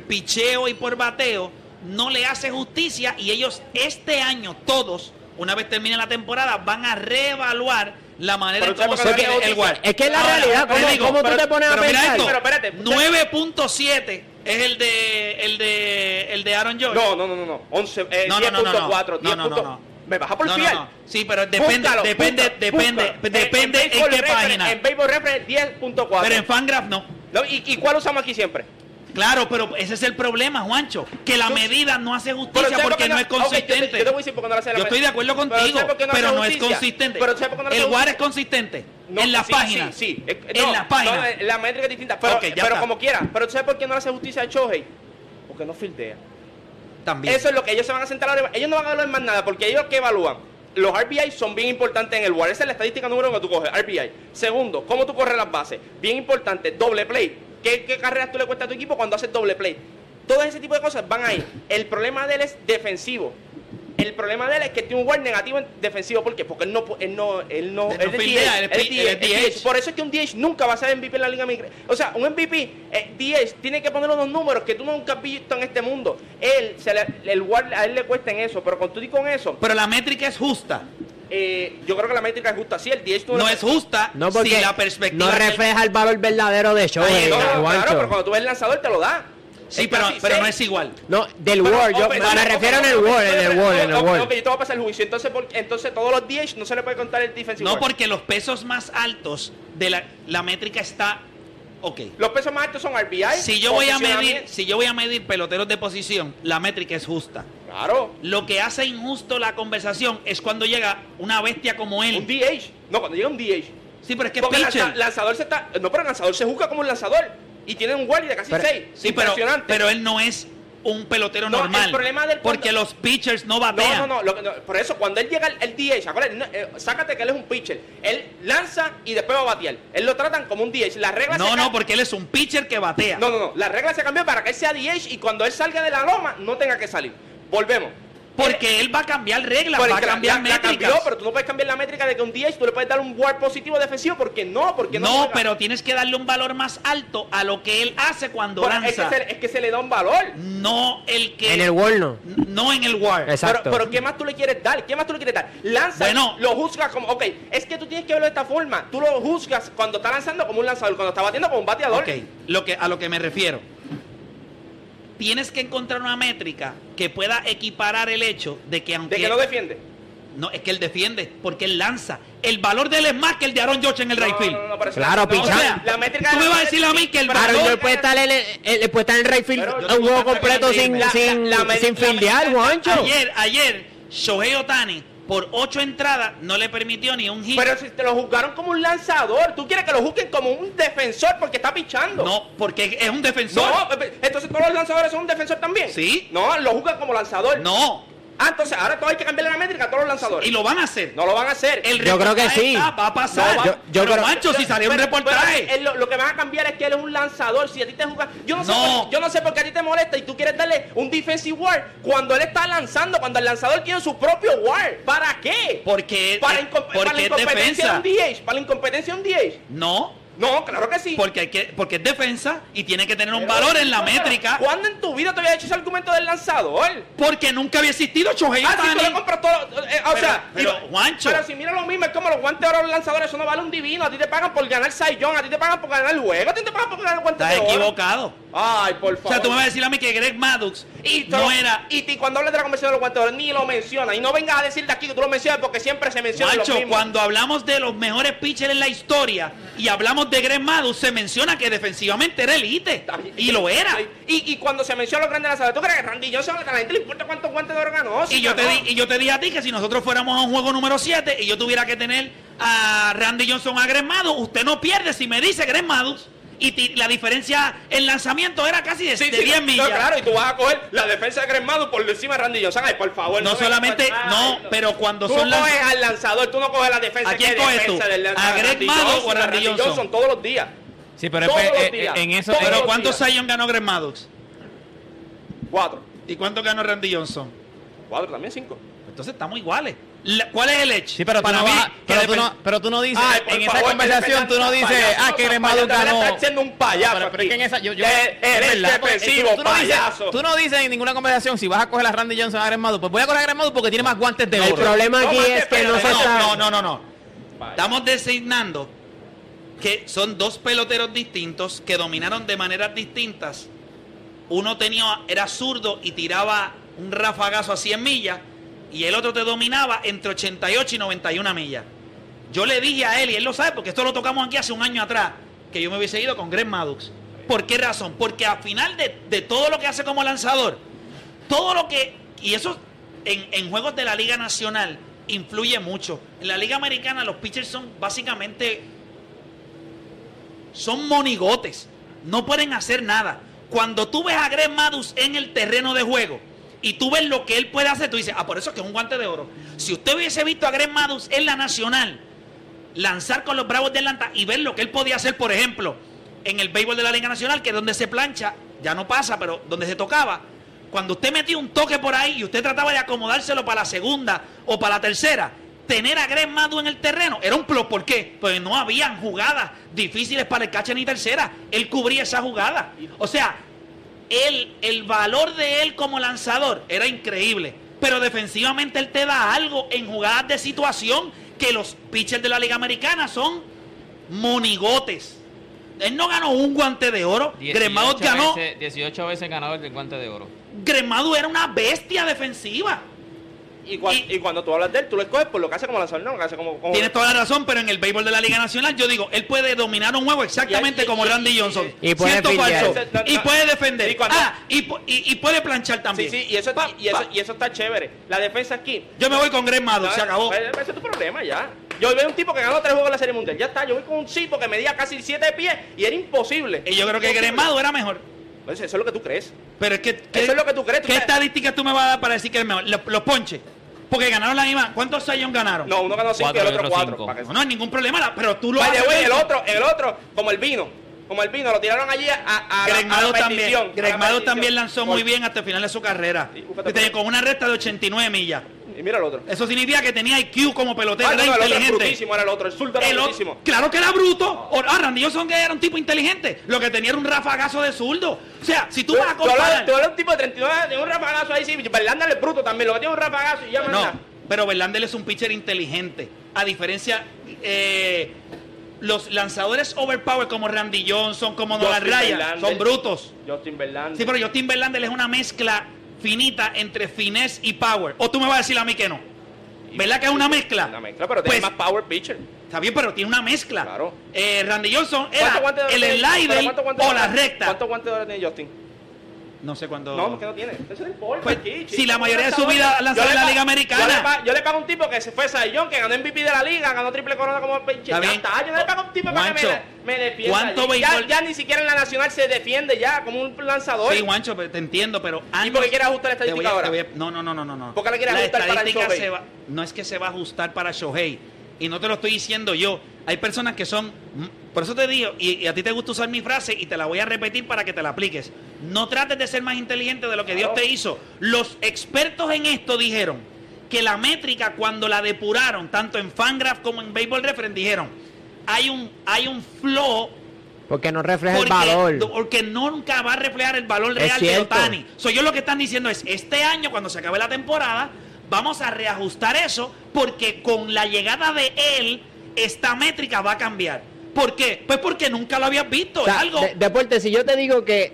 picheo y por bateo, no le hace justicia y ellos este año todos, una vez termine la temporada, van a reevaluar la manera en cómo ¿sabes se el WAR. justicia? Es que es la Ahora, realidad. ¿Cómo, digo, cómo tú te pones a pero mira pensar? esto, Pero espérate, 9.7 es el de el de el de Aaron George. No, no, no, no, no. 11, eh, No, no, no, no, no. 10.4, No, no, no, 10. no. Me baja por No, no, fiel. no. Sí, pero depende, Búscalo, depende, busca, depende, busca. depende en, qué Reference- página. En Baseball Reference 10.4. Pero en Fangraph no. No, ¿y, ¿Y cuál usamos aquí siempre? Claro, pero ese es el problema, Juancho, que la medida no hace justicia ¿sabes por porque no es yo te- consistente. yo te voy a decir por qué no lo hace la Yo estoy de acuerdo contigo, ¿sabes por qué no pero no es consistente. Pero ¿sabes por qué no hace el WAR es consistente en las sí, páginas. Sí, sí. Eh, En no, las páginas. no, la métrica es distinta. Pero, como quiera. Pero ¿tú sabes por qué no le hace justicia a Shohei? Porque no fildea. También. Eso es lo que ellos se van a sentar ahora. Ellos no van a evaluar más nada porque ellos que evalúan. Los RBI son bien importantes en el WAR. Esa es la estadística número uno que tú coges, RBI. Segundo, cómo tú corres las bases. Bien importante, doble play. ¿Qué, carreras tú le cuesta a tu equipo cuando haces doble play? Todo ese tipo de cosas van ahí. El problema de él es defensivo. El problema de él es que tiene un WAR negativo en defensivo. ¿Por qué? Porque él no, pu- él no, él no, Él no es DH. Por eso es que un DH nunca va a ser MVP en la Liga. O sea, un MVP, eh, DH, tiene que poner unos números que tú nunca has visto en este mundo. Él, se le- el WAR a él le cuesta en eso, pero con tú y con eso, Pero la métrica es justa. eh, yo creo que la métrica es justa. Sí, el DH tú No le- es justa No, porque si la perspectiva no refleja el valor verdadero de show. No, Juancho. claro, pero cuando tú ves el lanzador te lo da. Sí, pero, pero no es igual. No, del Pero, Word, yo me refiero en el ok, Word, en el Word, en el Word. Ok, yo te voy a pasar el juicio. Entonces, por- entonces todos los DH no se le puede contar el defensive No, porque los pesos más altos de la, la métrica está. Ok. Los pesos más altos son RBI. Si yo voy a medir, posicionamiento- si yo voy a medir peloteros de posición, la métrica es justa. Claro. Lo que hace injusto la conversación es cuando llega una bestia como Un él. DH. No, cuando llega un DH. Sí, pero es que es Porque pitcher. lanza- lanzador se está. No, pero el lanzador se juzga como un lanzador. Y tiene un guardia de casi Pero- 6. Sí, pero, Impresionante. pero él no es un pelotero No, el normal. problema del porque los pitchers no batean. no, no, no, Por eso, cuando él llega al el DH, eh, sácate que él es un pitcher. Él lanza y después va a batear. Él lo tratan como un DH. La regla No, no, porque él es un pitcher que batea. No, no, no. La regla se cambió para que él sea DH y cuando él salga de la loma no tenga que salir. Volvemos. Porque él va a cambiar reglas, Porque va a cambiar la- la métricas. cambió, pero tú no puedes cambiar la métrica de que un DH tú le puedes dar un WAR positivo defensivo porque no, porque no. no, pero tienes que darle un valor más alto a lo que él hace cuando Bueno, es, que lanza. se, es que se le da un valor. No el que. En el Word no. No en el WAR. Exacto. Pero, pero ¿qué más tú le quieres dar? ¿Qué más tú le quieres dar? Lanza, Bueno. lo juzgas como, ok, es que tú tienes que verlo de esta forma. Tú lo juzgas cuando está lanzando como un lanzador, cuando está batiendo como un bateador. Ok, lo que, a lo que me refiero. Tienes que encontrar una métrica que pueda equiparar el hecho de que aunque... De que no defiende. No, es que él defiende, porque él lanza. El valor de él es más que el de Aaron George en el right field. No, Claro, no, pichar. o sea, la métrica Tú me vas a decir a mí que el valor- Aaron puede estar en el, él puede estar en el right field un juego completo sin, La- sin, sin la- fildear, Juancho. Ayer, ayer, Shohei Otani, por ocho entradas, no le permitió ni un hit. Pero si te lo juzgaron como un lanzador, tú quieres que lo juzguen como un defensor porque está pichando. no, porque es un defensor. No, entonces todos los lanzadores son un defensor también. Sí. No, lo juzgan como lanzador. No, Ah, entonces ahora todo hay que cambiarle la métrica a todos los lanzadores. y lo van a hacer. No lo van a hacer. El Yo creo que reportaje sí. está, va a pasar. No, yo- yo pero creo- Mancho, si salió un reportaje. pero él lo, lo que van a cambiar es que él es un lanzador. Si a ti te juzgan. Yo no, sé por, yo no sé por qué a ti te molesta y tú quieres darle un defensive war cuando él está lanzando, cuando el lanzador tiene su propio war. ¿Para qué? Porque, para, eh, la es incompetencia defensa. de un DH. Para la incompetencia de un DH. No, No, claro que sí. porque, hay que, porque es defensa y tiene que tener un Pero- valor en la métrica. ¿Cuándo en tu vida te había hecho ese argumento del lanzador? Porque nunca había existido Shohei Ah, si tú le compras todo. eh, o Pero- sea, pero, y- Juancho. Pero si mira lo mismo, es como los guantes de oro de los lanzadores, eso no vale un divino. A ti te pagan por ganar Saiyón, a ti te pagan por ganar el juego, a ti te pagan por ganar el guante Estás de oro. equivocado. Ay, por O favor. sea, tú me vas a decir a mí que Greg Maddux y no era. Y, y cuando hablas de la conversión de los oro, ni lo mencionas. Y no vengas a decir de aquí que tú lo mencionas porque siempre se menciona Macho, los cuando hablamos de los mejores pitchers en la historia y hablamos de Greg Maddux, se menciona que defensivamente era elite. Y lo era. Y, y cuando se menciona los grandes lanzadores, ¿tú crees que Randy Johnson a la gente le importa cuántos guantes de ganó? Y yo, te di, y yo te dije a ti que si nosotros fuéramos a un juego número 7 y yo tuviera que tener a Randy Johnson a Greg Maddux, usted no pierde si me dice Greg Maddux. Y la diferencia en lanzamiento era casi de, Sí, de sí, 10 no, millas. claro, y tú vas a coger la defensa de Gremado por encima de Randy Johnson. Ay, por favor. No me- solamente- no, pero cuando tú son no lanz- coges al lanzador, tú no coges la defensa. ¿A quién ¿Qué coges defensa tú? del lanzador? ¿A Greg Johnson, o a Randy Johnson? todos los días. Sí, pero Todos es- los eh, días. en eso- Pero ¿cuántos días. Zion ganó Greg Maddox? Cuatro. ¿Y cuánto ganó Randy Johnson? Cuatro también, cinco. Entonces estamos iguales. La- ¿Cuál es el edge? Sí, pero tú, Para no, mí, vas- pero, tú no, pero tú no dices, Ay, por en esa favor, conversación tú no dices, payaso, ah, que Maddox te ganó. Estás siendo un payaso Pero, pero es que en esa, yo, yo, eres es verdad, tú, no dices, payaso. tú no dices en ninguna conversación si vas a coger a Randy Johnson a Greg pues voy a coger a Greg porque tiene más guantes de El oro. problema aquí No, es que no se no, está... No, no, no, no. Estamos designando que son dos peloteros distintos que dominaron de maneras distintas. Uno tenía, era zurdo y tiraba un rafagazo a 100 millas y el otro te dominaba entre 88 y 91 millas. Yo le dije a él, y él lo sabe porque esto lo tocamos aquí hace un año atrás, que yo me hubiese ido con Greg Maddux. ¿Por qué razón? Porque al final de, todo lo que hace como lanzador, todo lo que, y eso en, en juegos de la Liga Nacional influye mucho. En la Liga Americana los pitchers son básicamente, son monigotes, no pueden hacer nada. Cuando tú ves a Greg Maddux en el terreno de juego y tú ves lo que él puede hacer, tú dices, ah, por eso es que es un guante de oro. Si usted hubiese visto a Greg en la Nacional, lanzar con los Bravos de Atlanta y ver lo que él podía hacer, por ejemplo, en el béisbol de la Liga Nacional, que es donde se plancha, ya no pasa, pero donde se tocaba. Cuando usted metía un toque por ahí y usted trataba de acomodárselo para la segunda o para la tercera, tener a Greg en el terreno era un plus. ¿Por qué? Pues no habían jugadas difíciles para el catcher ni tercera. Él cubría esa jugada. O sea, él, el valor de él como lanzador era increíble. Pero defensivamente él te da algo en jugadas de situación que los pitchers de la Liga Americana son monigotes. Él no ganó un guante de oro. 18 Gremado ganó. veces- 18 veces ganador del guante de oro. Gremado era una bestia defensiva. Y, cua- Y- y cuando tú hablas de él, tú lo escoges por lo que hace como lanzador, no lo que hace como. como- Tienes toda la razón, pero en el béisbol de la Liga Nacional, yo digo, él puede dominar un juego exactamente Y- y- como Randy Johnson. y puede falso. No, no, Y puede defender. y cuando- ah, y, pu- y- y puede planchar también. sí, y eso, Pa, y, eso, pa. y eso está chévere. La defensa aquí. Yo me voy con Greg Maddux, se acabó. Pues, Ese es tu problema ya. Yo veo un tipo que ganó tres juegos en la Serie Mundial. Ya está. Yo voy con un tipo que medía casi 7 pies y era imposible. Y yo creo que Maddux era mejor. Pues eso es lo que tú crees. Pero es que. ¿qué- Eso es lo que tú crees, tú ¿Qué sabes. estadísticas tú me vas a dar para decir que es mejor? Los, los ponches. Porque ganaron la misma. ¿Cuántos Sion ganaron? No, uno ganó 5 y el otro otro 4. cinco. No, no hay ningún problema, pero tú lo Vaya, haces güey, el otro, el otro, como el vino. Como el vino, lo tiraron allí a, a, a Greg la, a la también, Greg también lanzó Por- muy bien hasta el final de su carrera. Sí, con una recta de 89 millas. Y mira el otro. Eso significa que tenía IQ como pelotero, Ah, no, era no, el otro inteligente. brutísimo, era el otro. El zurdo era El o- brutísimo. claro que era bruto. Ah, Randy Johnson que era un tipo inteligente. Lo que tenía era un rafagazo de zurdo. O sea, si tú vas a comparar. tú hablas de un tipo de 39, tiene un rafagazo ahí, sí. Verlander es bruto también, lo que tiene un rafagazo y ya No, manda. pero Verlander es un pitcher inteligente. A diferencia, eh, los lanzadores overpower como Randy Johnson, como Nolan Ryan, son brutos. Justin Verlander. Sí, pero Justin Verlander es una mezcla finita entre finesse y power. O tú me vas a decir a mí que no. ¿Verdad que es una mezcla? Una mezcla, pero tiene Pues, más power pitcher. Está bien, pero tiene una mezcla. Claro. Eh, Randy Johnson ¿Cuántos era el slider o la recta. ¿Cuántos guantes de Justin? No sé cuándo. No, que no tiene. Eso no importa Pues, aquí, si la mayoría de su vida lanzado Yo en la Liga Americana. Yo le, pa- yo le pago a un tipo que se fue Sayón, que ganó MVP de la liga, ganó triple corona como pinche. Yo le pago a un tipo para que Juancho, me, me defienda. ¿cuánto ya, ya ni siquiera en la nacional se defiende ya como un lanzador. Sí, Juancho, te entiendo, pero ¿Y años- por qué quieres ajustar la estadística a- ahora? a- no, no, no, no, no. ¿Por qué la quieres La ajustar para Shohei? va- no es que se va a ajustar para Shohei. Y no te lo estoy diciendo yo. Hay personas que son. mm, Por eso te digo, y, y a ti te gusta usar mi frase y te la voy a repetir para que te la apliques. No trates de ser más inteligente de lo que Dios te hizo. Los expertos en esto dijeron que la métrica, cuando la depuraron, tanto en Fangraph como en Baseball Reference, dijeron: hay un, hay un flow Porque no refleja porque, el valor. porque nunca va a reflejar el valor real de. Otani. So, ellos lo que están diciendo es, este año, cuando se acabe la temporada, vamos a reajustar eso, porque con la llegada de él, esta métrica va a cambiar. ¿Por qué? Pues porque nunca lo habías visto. O sea, es algo... de- deporte, si yo te digo que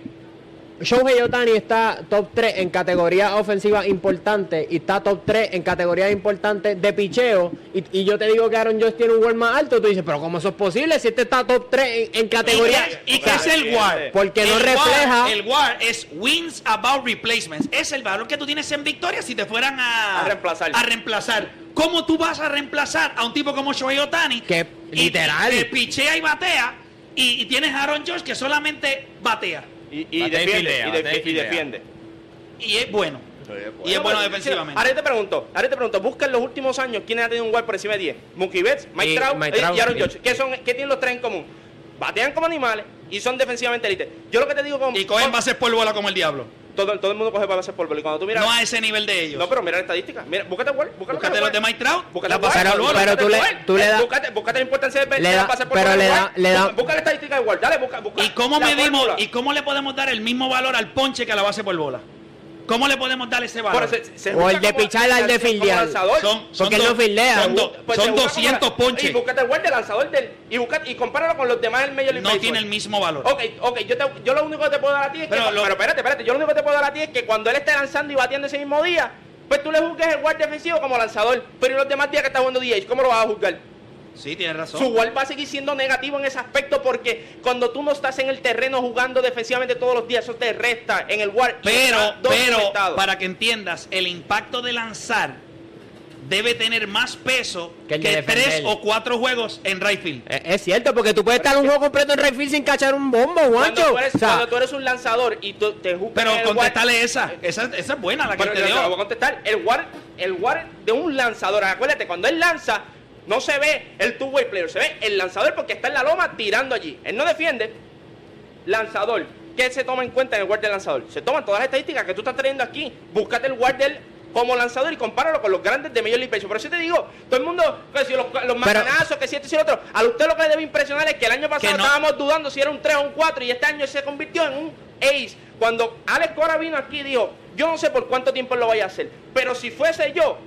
Shohei Otani está top 3 en categoría ofensiva importante y está top 3 en categoría importante de picheo y, y yo te digo que Aaron Josh tiene un WAR más alto, tú dices, pero ¿cómo eso es posible si este está top 3 en, en categoría? ¿Y qué, y es el WAR? Porque no refleja- WAR, el WAR es Wins About Replacements. Es el valor que tú tienes en victoria si te fueran a, A reemplazar. a reemplazar. ¿Cómo tú vas a reemplazar a un tipo como Shohei Otani? Que, literal. Que pichea y batea. Y, y tienes a Aaron Josh que solamente batea. Y, y y defiende. y, y y defiende. Y es bueno. Y es bueno defensivamente. Ahora te pregunto, ahora te pregunto, busca en los últimos años quién ha tenido un gol por encima de 10. Mookie Betts, Mike Y Trout Mike eh, Trout, y Aaron. Judge. ¿Qué, son, ¿Qué tienen los tres en común? batean como animales y son defensivamente élite. Yo lo que te digo con... Y cogen con- bases por bola como el diablo. Todo, todo el mundo coge bases por bola. Y cuando tú miras... No a ese nivel de ellos. No, pero mira la estadística. Mira, búscate Ward, búscate, Búscate los de Mike Trout. Búscate Ward, por bola. pero tú le- tú le Eh, das- Búscate, búscate la importancia de Le da- por pero bola le de da- le da- Busca- la estadística de Ward. Dale, busca, busca ¿Y cómo la medimos y cómo le podemos dar el mismo valor al ponche que a la base por bola? ¿Cómo le podemos dar ese valor? Se- se O el de pichar al de fildear. Son, son Porque no fildea. Son, do- Pues son se busca 200 como- ponches. Y búscate el de lanzador del. Y, busca, y compáralo con los demás del League No Baseball. tiene el mismo valor. Ok, ok, yo, te- yo lo único que te puedo dar a ti es que. Pero espérate, espérate, yo lo único que te puedo dar a ti es que cuando él esté lanzando y batiendo ese mismo día, pues tú le juzgues el guard defensivo como lanzador. Pero ¿y los demás días que está jugando DH, ¿cómo lo vas a juzgar? Sí, tienes razón. Su guard va a seguir siendo negativo en ese aspecto porque cuando tú no estás en el terreno jugando defensivamente todos los días, eso te resta en el guard. y Pero, pero, para que entiendas, el impacto de lanzar debe tener más peso Que que, el de tres o cuatro juegos en right field. Es, es cierto, porque tú puedes estar un juego completo en right field sin cachar un bombo, Cuando guacho. tú, eres, O sea, cuando tú eres un lanzador y tú te juzgas Pero en el guard- contestale esa. esa. Esa es buena la que Pero te la voy a dio. contestar. El guard, el guard de un lanzador, acuérdate, cuando él lanza, no se ve el two-way player, se ve el lanzador porque está en la loma tirando allí. Él no defiende. Lanzador. ¿Qué se toma en cuenta en el guard del lanzador? Se toman todas las estadísticas que tú estás trayendo aquí. Búscate el guard del como lanzador y compáralo con los grandes de Major League Baseball. Por eso te digo, todo el mundo, que si los, los que si esto y si lo otro. A usted lo que le debe impresionar es que el año pasado no. estábamos dudando si era un 3 o un 4 y este año se convirtió en un ace. Cuando Alex Cora vino aquí y dijo, yo no sé por cuánto tiempo lo vaya a hacer, pero si fuese yo,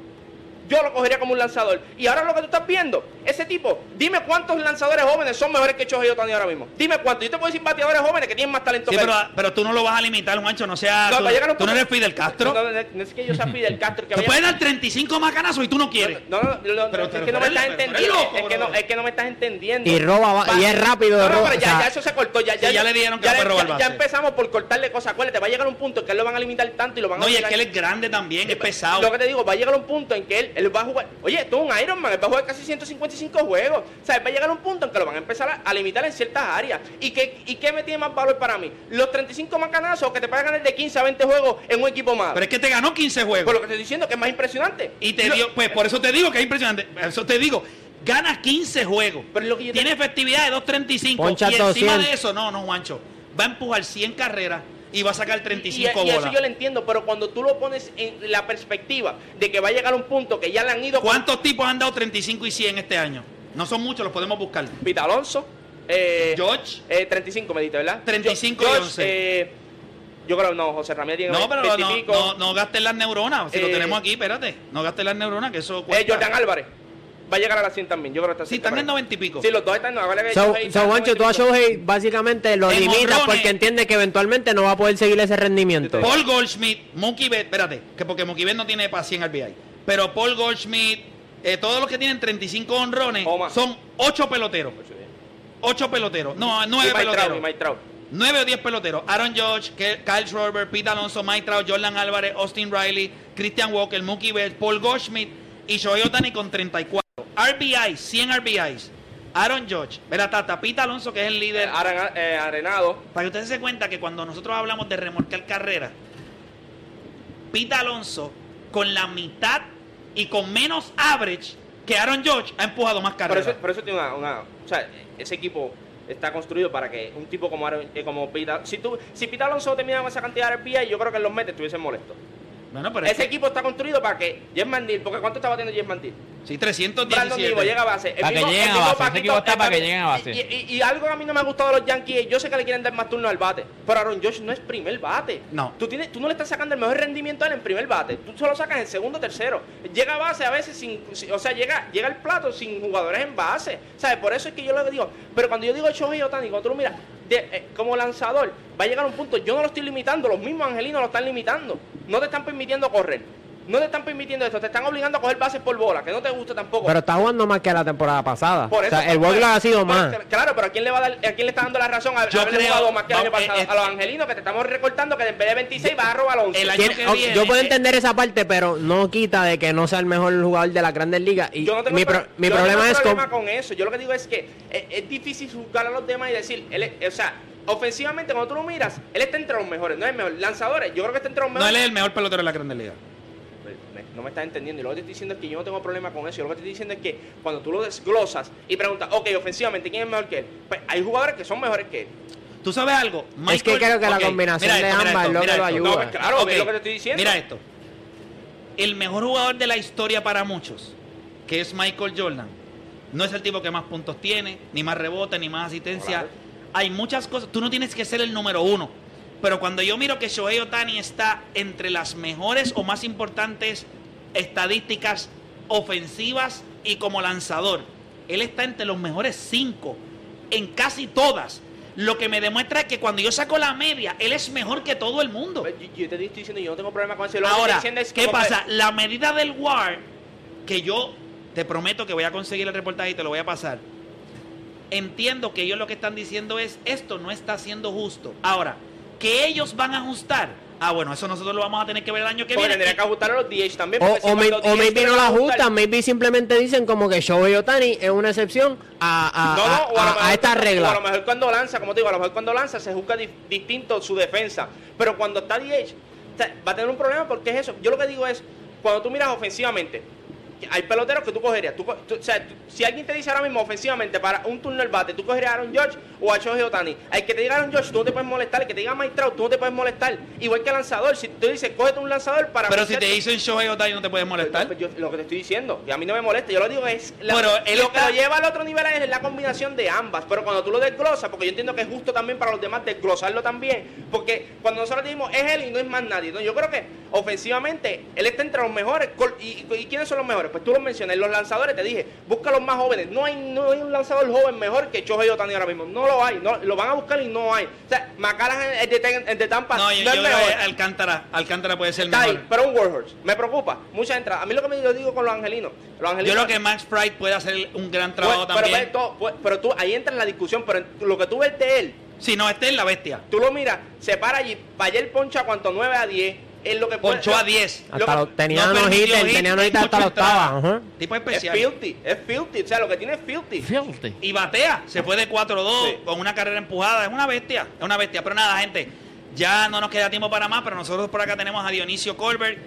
yo lo cogería como un lanzador. Y ahora lo que tú estás viendo, ese tipo, dime cuántos lanzadores jóvenes son mejores que Shohei Otani ahora mismo. Dime cuántos. Yo te puedo decir bateadores jóvenes que tienen más talento Sí, que él. pero, pero tú no lo vas a limitar, Juancho. No sea. No, tú, va a llegar un tú no eres Fidel Castro. No, no, no, no es que yo sea Fidel Castro. Que Te vaya- pueden dar 35 macanazos y tú no quieres. No, no, no, no, Pero- es pero que no tú me estás tú entendiendo. loco, es, que no, brother. es que no me estás entendiendo. Y roba ba- y es rápido, No, no, roba, pero o ya, sea- ya eso se cortó. Ya, Sí, ya le dijeron que ya, robar ya- empezamos por cortarle cosas. Acuérdate, va a llegar un punto en que él lo van a limitar tanto y lo van a No, y es que él es grande también, es pesado. Lo que te digo, va a llegar un punto en que él, él va a jugar. Oye, es un Ironman, él va a jugar casi 155 juegos. O sea, va a llegar un punto en que lo van a empezar a, a limitar en ciertas áreas. ¿Y qué, ¿Y qué me tiene más valor para mí? Los 35 macanazos o que te puedan ganar de 15 a 20 juegos en un equipo más. Pero es que te ganó 15 Por juegos. lo que estoy diciendo, que es más impresionante. Y te Lo- dio, pues por eso te digo que es impresionante. Por eso te digo, gana 15 juegos. Pero lo que yo te- Tiene efectividad de 2.35. Poncha y encima 200. de eso, no, no, Juancho. Va a empujar 100 carreras y va a sacar Y, 35 y eso bolas. yo lo entiendo, pero cuando tú lo pones en la perspectiva de que va a llegar un punto que ya le han ido con ¿Cuántos tipos han dado 35 y 100 este año? No son muchos, los podemos buscar. Pita Alonso, eh, George. eh, 35 me diste, ¿verdad? 35 y George, 11. eh, yo creo que no, José Ramírez tiene No, pero 20 y no, no, no gastes las neuronas. Si lo Eh, tenemos aquí, espérate. No gastes las neuronas, que eso Eh, cuesta. Jordan Álvarez va a llegar a la 100 también. Yo creo que está Sí, están en ahí. 90 y pico. Sí, los dos están. No, So, Shohei está so, en Juancho, tú a 90 y pico. Shohei básicamente lo En limitas porque entiende que eventualmente no va a poder seguir ese rendimiento. Paul Goldschmidt, Mookie Betts, espérate, que porque Mookie Betts no tiene para 100 RBI. Pero Paul Goldschmidt, eh, todos los que tienen 35 honrones son 8 peloteros. 8 peloteros. No, Y 9 Mike Trout, peloteros. Mike Trout. 9 o 10 peloteros. Aaron George, Kyle Schwarber, Pete Alonso, Mike Trout, Jordan Álvarez, Austin Riley, Christian Walker, Mookie Betts, Paul Goldschmidt y Shohei Otani con 34. RBIs, 100 RBIs. Aaron George, verá Tata, Pete Alonso que es el líder. Arena- eh, Arenado. Para que ustedes se cuenta que cuando nosotros hablamos de remolcar carrera, Pete Alonso con la mitad y con menos average que Aaron George ha empujado más carreras. eso, por eso tiene una, una- O sea, ese equipo está construido para que un tipo como, Aaron- eh, como Pete Si, tú, si Pete Alonso termina con esa cantidad de RBI, yo creo que en los metes estuviesen molestos. Bueno, pero es Ese que- equipo está construido para que Jeff Mandil, porque ¿cuánto está batiendo Jeff Mandil? sí, Brandon 317. Nimo llega a base. El Para que mismo- lleguen el a mismo base. Ese Paquito- equipo está el para que lleguen a base. Y, y- y algo que a mí no me ha gustado de los Yankees, yo sé que le quieren dar más turno al bate, pero Aaron Josh no es primer bate. No. Tú, tienes, tú no le estás sacando el mejor rendimiento a él en primer bate. Tú solo sacas en segundo tercero. Llega a base a veces sin. sin- o sea, llega, llega al plato sin jugadores en base. ¿Sabes? Por eso es que yo lo digo. Pero cuando yo digo Shohei Otani, cuando tú lo miras de- eh, como lanzador, va a llegar un punto. Yo no lo estoy limitando, los mismos angelinos lo están limitando. No te están permitiendo correr. No te están permitiendo esto, te están obligando a coger bases por bola, que no te gusta tampoco. Pero está jugando más que la temporada pasada. Por o eso, sea, el pues, workload ha sido pues, más. Claro, pero ¿a quién le va a dar, a quién le está dando la razón a, Yo creo- jugado más que el año pasado? eh, a los angelinos que te estamos recortando que en vez de 26 vas a robar 11. El año que viene, yo puedo eh, entender esa parte, pero no quita de que no sea el mejor jugador de las grandes ligas. Y Yo no tengo mi, pro- pro- mi yo no problema tengo es problema con, con eso. Yo lo que digo es que es, es difícil juzgar a los demás y decir, él o sea, ofensivamente cuando tú lo miras, él está entre los mejores, no es el mejor. Lanzadores, yo creo que está entre los No, mejores. él es el mejor pelotero de la Grande Liga. Pues, me- No me estás entendiendo. Y lo que te estoy diciendo es que yo no tengo problema con eso. Yo lo que te estoy diciendo es que cuando tú lo desglosas y preguntas, ok, ofensivamente, ¿quién es mejor que él? Pues hay jugadores que son mejores que él. ¿Tú sabes algo? Es que creo que la combinación de esto, mira ambas esto, es lo que lo ayuda. No, pues claro, Ok, es lo que te estoy diciendo. Mira esto. El mejor jugador de la historia para muchos, que es Michael Jordan, no es el tipo que más puntos tiene, ni más rebote, ni más asistencia. Claro. Hay muchas cosas. Tú no tienes que ser el número uno. Pero cuando yo miro que Shohei Otani está entre las mejores o más importantes estadísticas ofensivas y como lanzador, él está entre los mejores cinco en casi todas. Lo que me demuestra es que cuando yo saco la media, él es mejor que todo el mundo. Pues, Yo, yo te estoy diciendo, yo no tengo problema con eso. Lo Ahora, es ¿qué que- pasa? La medida del WAR, que yo te prometo que voy a conseguir el reportaje y te lo voy a pasar. Entiendo que ellos lo que están diciendo es, esto no está siendo justo. Ahora, que ellos van a ajustar. Ah, bueno, eso nosotros lo vamos a tener que ver el año que viene. tendría que ajustar a los DH también. O, porque si o, may- o DH maybe no la ajustan, maybe simplemente dicen como que Shohei Otani es una excepción a, a, No, no, a- o a, a- lo a mejor, esta o a lo regla. mejor cuando lanza, como te digo, a lo mejor cuando lanza se juzga di- distinto su defensa. Pero cuando está DH, o sea, va a tener un problema porque es eso. Yo lo que digo es, cuando tú miras ofensivamente, hay peloteros que tú cogerías. Tú o sea, tú- si alguien te dice ahora mismo ofensivamente para un turno del bate, tú cogerías a Aaron George o a Shohei Otani. Al que te diga Aaron George, tú no te puedes molestar. El que te diga Mike Trout, tú no te puedes molestar. Igual que el lanzador. Si tú dices, cógete un lanzador para... Pero si te dicen Shohei Otani no te puedes molestar. pues yo- lo que te estoy diciendo, y a mí no me molesta, yo lo digo es la- Pero él lo está- que lo lleva al otro nivel es la combinación de ambas, pero cuando tú lo desglosas, porque yo entiendo que es justo también para los demás desglosarlo también, porque cuando nosotros decimos es él y no es más nadie, ¿no? yo creo que ofensivamente él está entre los mejores, col- y, y- y quiénes son los mejores? Pues tú los mencionas, los lanzadores te dije, busca los más jóvenes, no hay, no hay un lanzador joven mejor que Shohei Otani ahora mismo, no lo hay, no, lo van a buscar y no hay, o sea, Macaras el de, el de Tampa No, no, yo, yo es creo mejor. Alcántara, Alcántara puede ser Está ahí, mejor. pero un Warhorse. Me preocupa. Mucha entrada. A mí lo que me yo digo con los angelinos. Los Yo angelinos creo que Max Pride puede hacer un gran trabajo Pues, pero, también. ve todo, pues, pero tú, ahí entra en la discusión. Pero lo que tú ves de él, Si no, este es la bestia. tú lo miras, se para allí. Para ayer poncha cuanto 9 a 10. Es lo que puede- Ponchó a 10. lo Hasta que- los, tenía no unos permitió hitters, hit, tenía unos hitters hasta la octava. entrada. ajá. Tipo Es especial. filthy, es filthy. O sea, lo que tiene es filthy. Filthy. Y batea, se fue de 4-2 Sí. con una carrera empujada. Es una bestia, es una bestia. Pero nada, gente, ya no nos queda tiempo para más, pero nosotros por acá tenemos a Dionisio Colbert,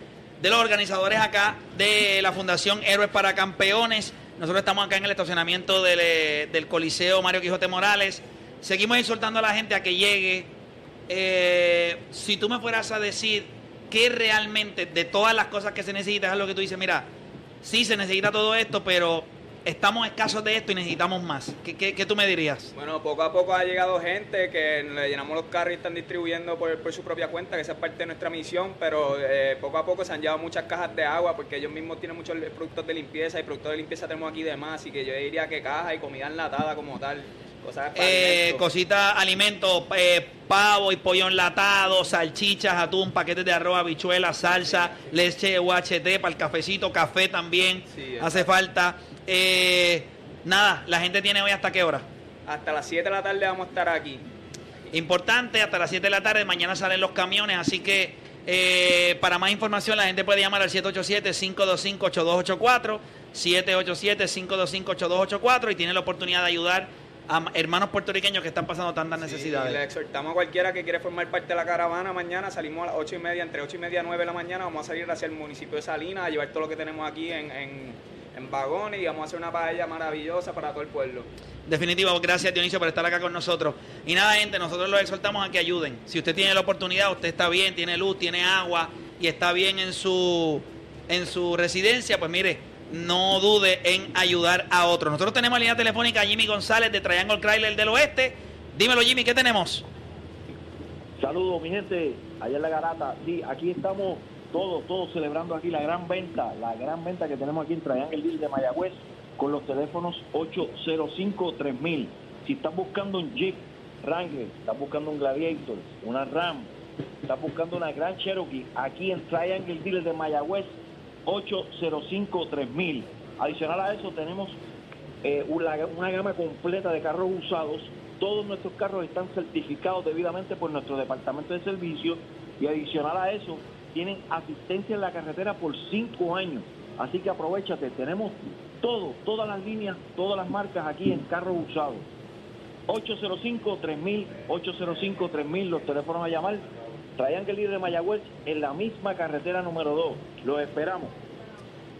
de los organizadores acá de la Fundación Héroes para Campeones. Nosotros estamos acá en el estacionamiento del, eh, del Coliseo Mario Quijote Morales. Seguimos exhortando a la gente a que llegue. Eh, si tú me fueras a decir que realmente de todas las cosas que se necesitan es lo que tú dices, mira, sí se necesita todo esto, pero estamos escasos de esto y necesitamos más. ¿Qué, qué- qué tú me dirías? Bueno, poco a poco ha llegado gente que le llenamos los carros y están distribuyendo por, su propia cuenta, que esa es parte de nuestra misión, pero eh, poco a poco se han llevado muchas cajas de agua porque ellos mismos tienen muchos productos de limpieza y productos de limpieza tenemos aquí de más, así que yo diría que caja y comida enlatada como tal, cosas Eh, cositas, alimentos, eh, pavo y pollo enlatado, salchichas, atún, paquetes de arroz, habichuelas, salsa, leche UHT para el cafecito, café también, Sí, hace falta. Eh, nada, la gente tiene hoy hasta qué hora. Hasta las 7 de la tarde vamos a estar aquí. Importante, hasta las 7 de la tarde, mañana salen los camiones, así que eh, para más información la gente puede llamar al 787-525-8284, 787-525-8284 y tiene la oportunidad de ayudar a hermanos puertorriqueños que están pasando tantas Sí, necesidades. le exhortamos a cualquiera que quiere formar parte de la caravana mañana. Salimos a las 8 y media, entre 8 y media y 9 de la mañana. Vamos a salir hacia el municipio de Salinas a llevar todo lo que tenemos aquí en, en, en vagones y vamos a hacer una paella maravillosa para todo el pueblo. Definitivo, gracias Dionisio por estar acá con nosotros. Y nada, gente, nosotros los exhortamos a que ayuden. Si usted tiene la oportunidad, usted está bien, tiene luz, tiene agua y está bien en su, en su residencia, pues mire, no dude en ayudar a otros. Nosotros tenemos línea telefónica a Jimmy González de Triangle Chrysler del Oeste. Dímelo, Jimmy, ¿qué tenemos? Saludos, mi gente, allá en la garata. Sí, aquí estamos todos, todos celebrando aquí la gran venta, la gran venta que tenemos aquí en Triangle Deal de Mayagüez con los teléfonos 805-3000. Si estás buscando un Jeep Wrangler, estás buscando un Gladiator, una Ram, estás buscando una Gran Cherokee, aquí en Triangle Deal de Mayagüez, 805-3000. Adicional a eso tenemos eh, una, una gama completa de carros usados. Todos nuestros carros están certificados debidamente por nuestro departamento de servicio y adicional a eso tienen asistencia en la carretera por cinco años. Así que aprovechate, tenemos todo, todas las líneas, todas las marcas aquí en carros usados. 805-3000, 805-3000, los teléfonos a llamar. Triangle Leader de Mayagüez en la misma carretera número 2. Los esperamos.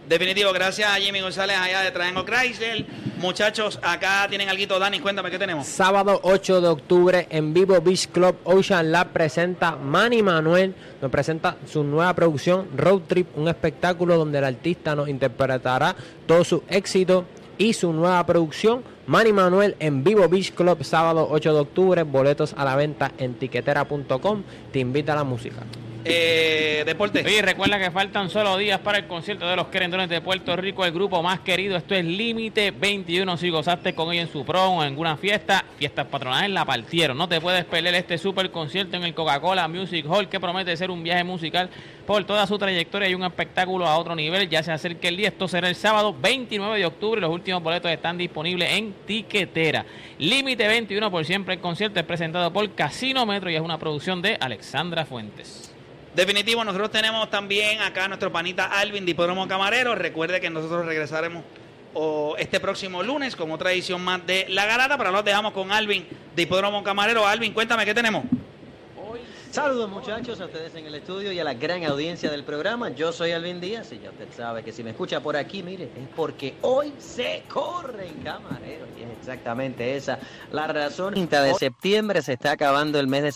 Definitivo, gracias a Jimmy González allá de Triangle Chrysler. Muchachos, acá tienen algo, Dani, cuéntame qué tenemos. Sábado 8 de octubre en vivo Beach Club Ocean Lab presenta Manny Manuel, nos presenta su nueva producción Road Trip, un espectáculo donde el artista nos interpretará todo su éxito y su nueva producción Manny Manuel en vivo Beach Club sábado 8 de octubre, boletos a la venta en tiquetera.com, te invita a la música. Eh, deporte. Oye, recuerda que faltan solo días para el concierto de los querendones de Puerto Rico, el grupo más querido. Esto es Límite 21. Si gozaste con ellos en su promo, en alguna fiesta, fiestas patronales la partieron. No te puedes perder este super concierto en el Coca-Cola Music Hall que promete ser un viaje musical por toda su trayectoria y un espectáculo a otro nivel. Ya se acerca el día. Esto será el sábado 29 de octubre. Los últimos boletos están disponibles en Tiquetera. Límite 21 por siempre. El concierto es presentado por Casino Metro y es una producción de Alexandra Fuentes. Definitivo, nosotros tenemos también acá a nuestro panita Alvin de Hipódromo Camarero. Recuerde que nosotros regresaremos este próximo lunes con otra edición más de La Garata, pero los dejamos con Alvin de Hipódromo Camarero. Alvin, cuéntame, ¿qué tenemos? Saludos muchachos a ustedes en el estudio y a la gran audiencia del programa. Yo soy Alvin Díaz y ya usted sabe que si me escucha por aquí, mire, es porque hoy se corre en camarero. Y es exactamente esa la razón. 30 de septiembre se está acabando el mes de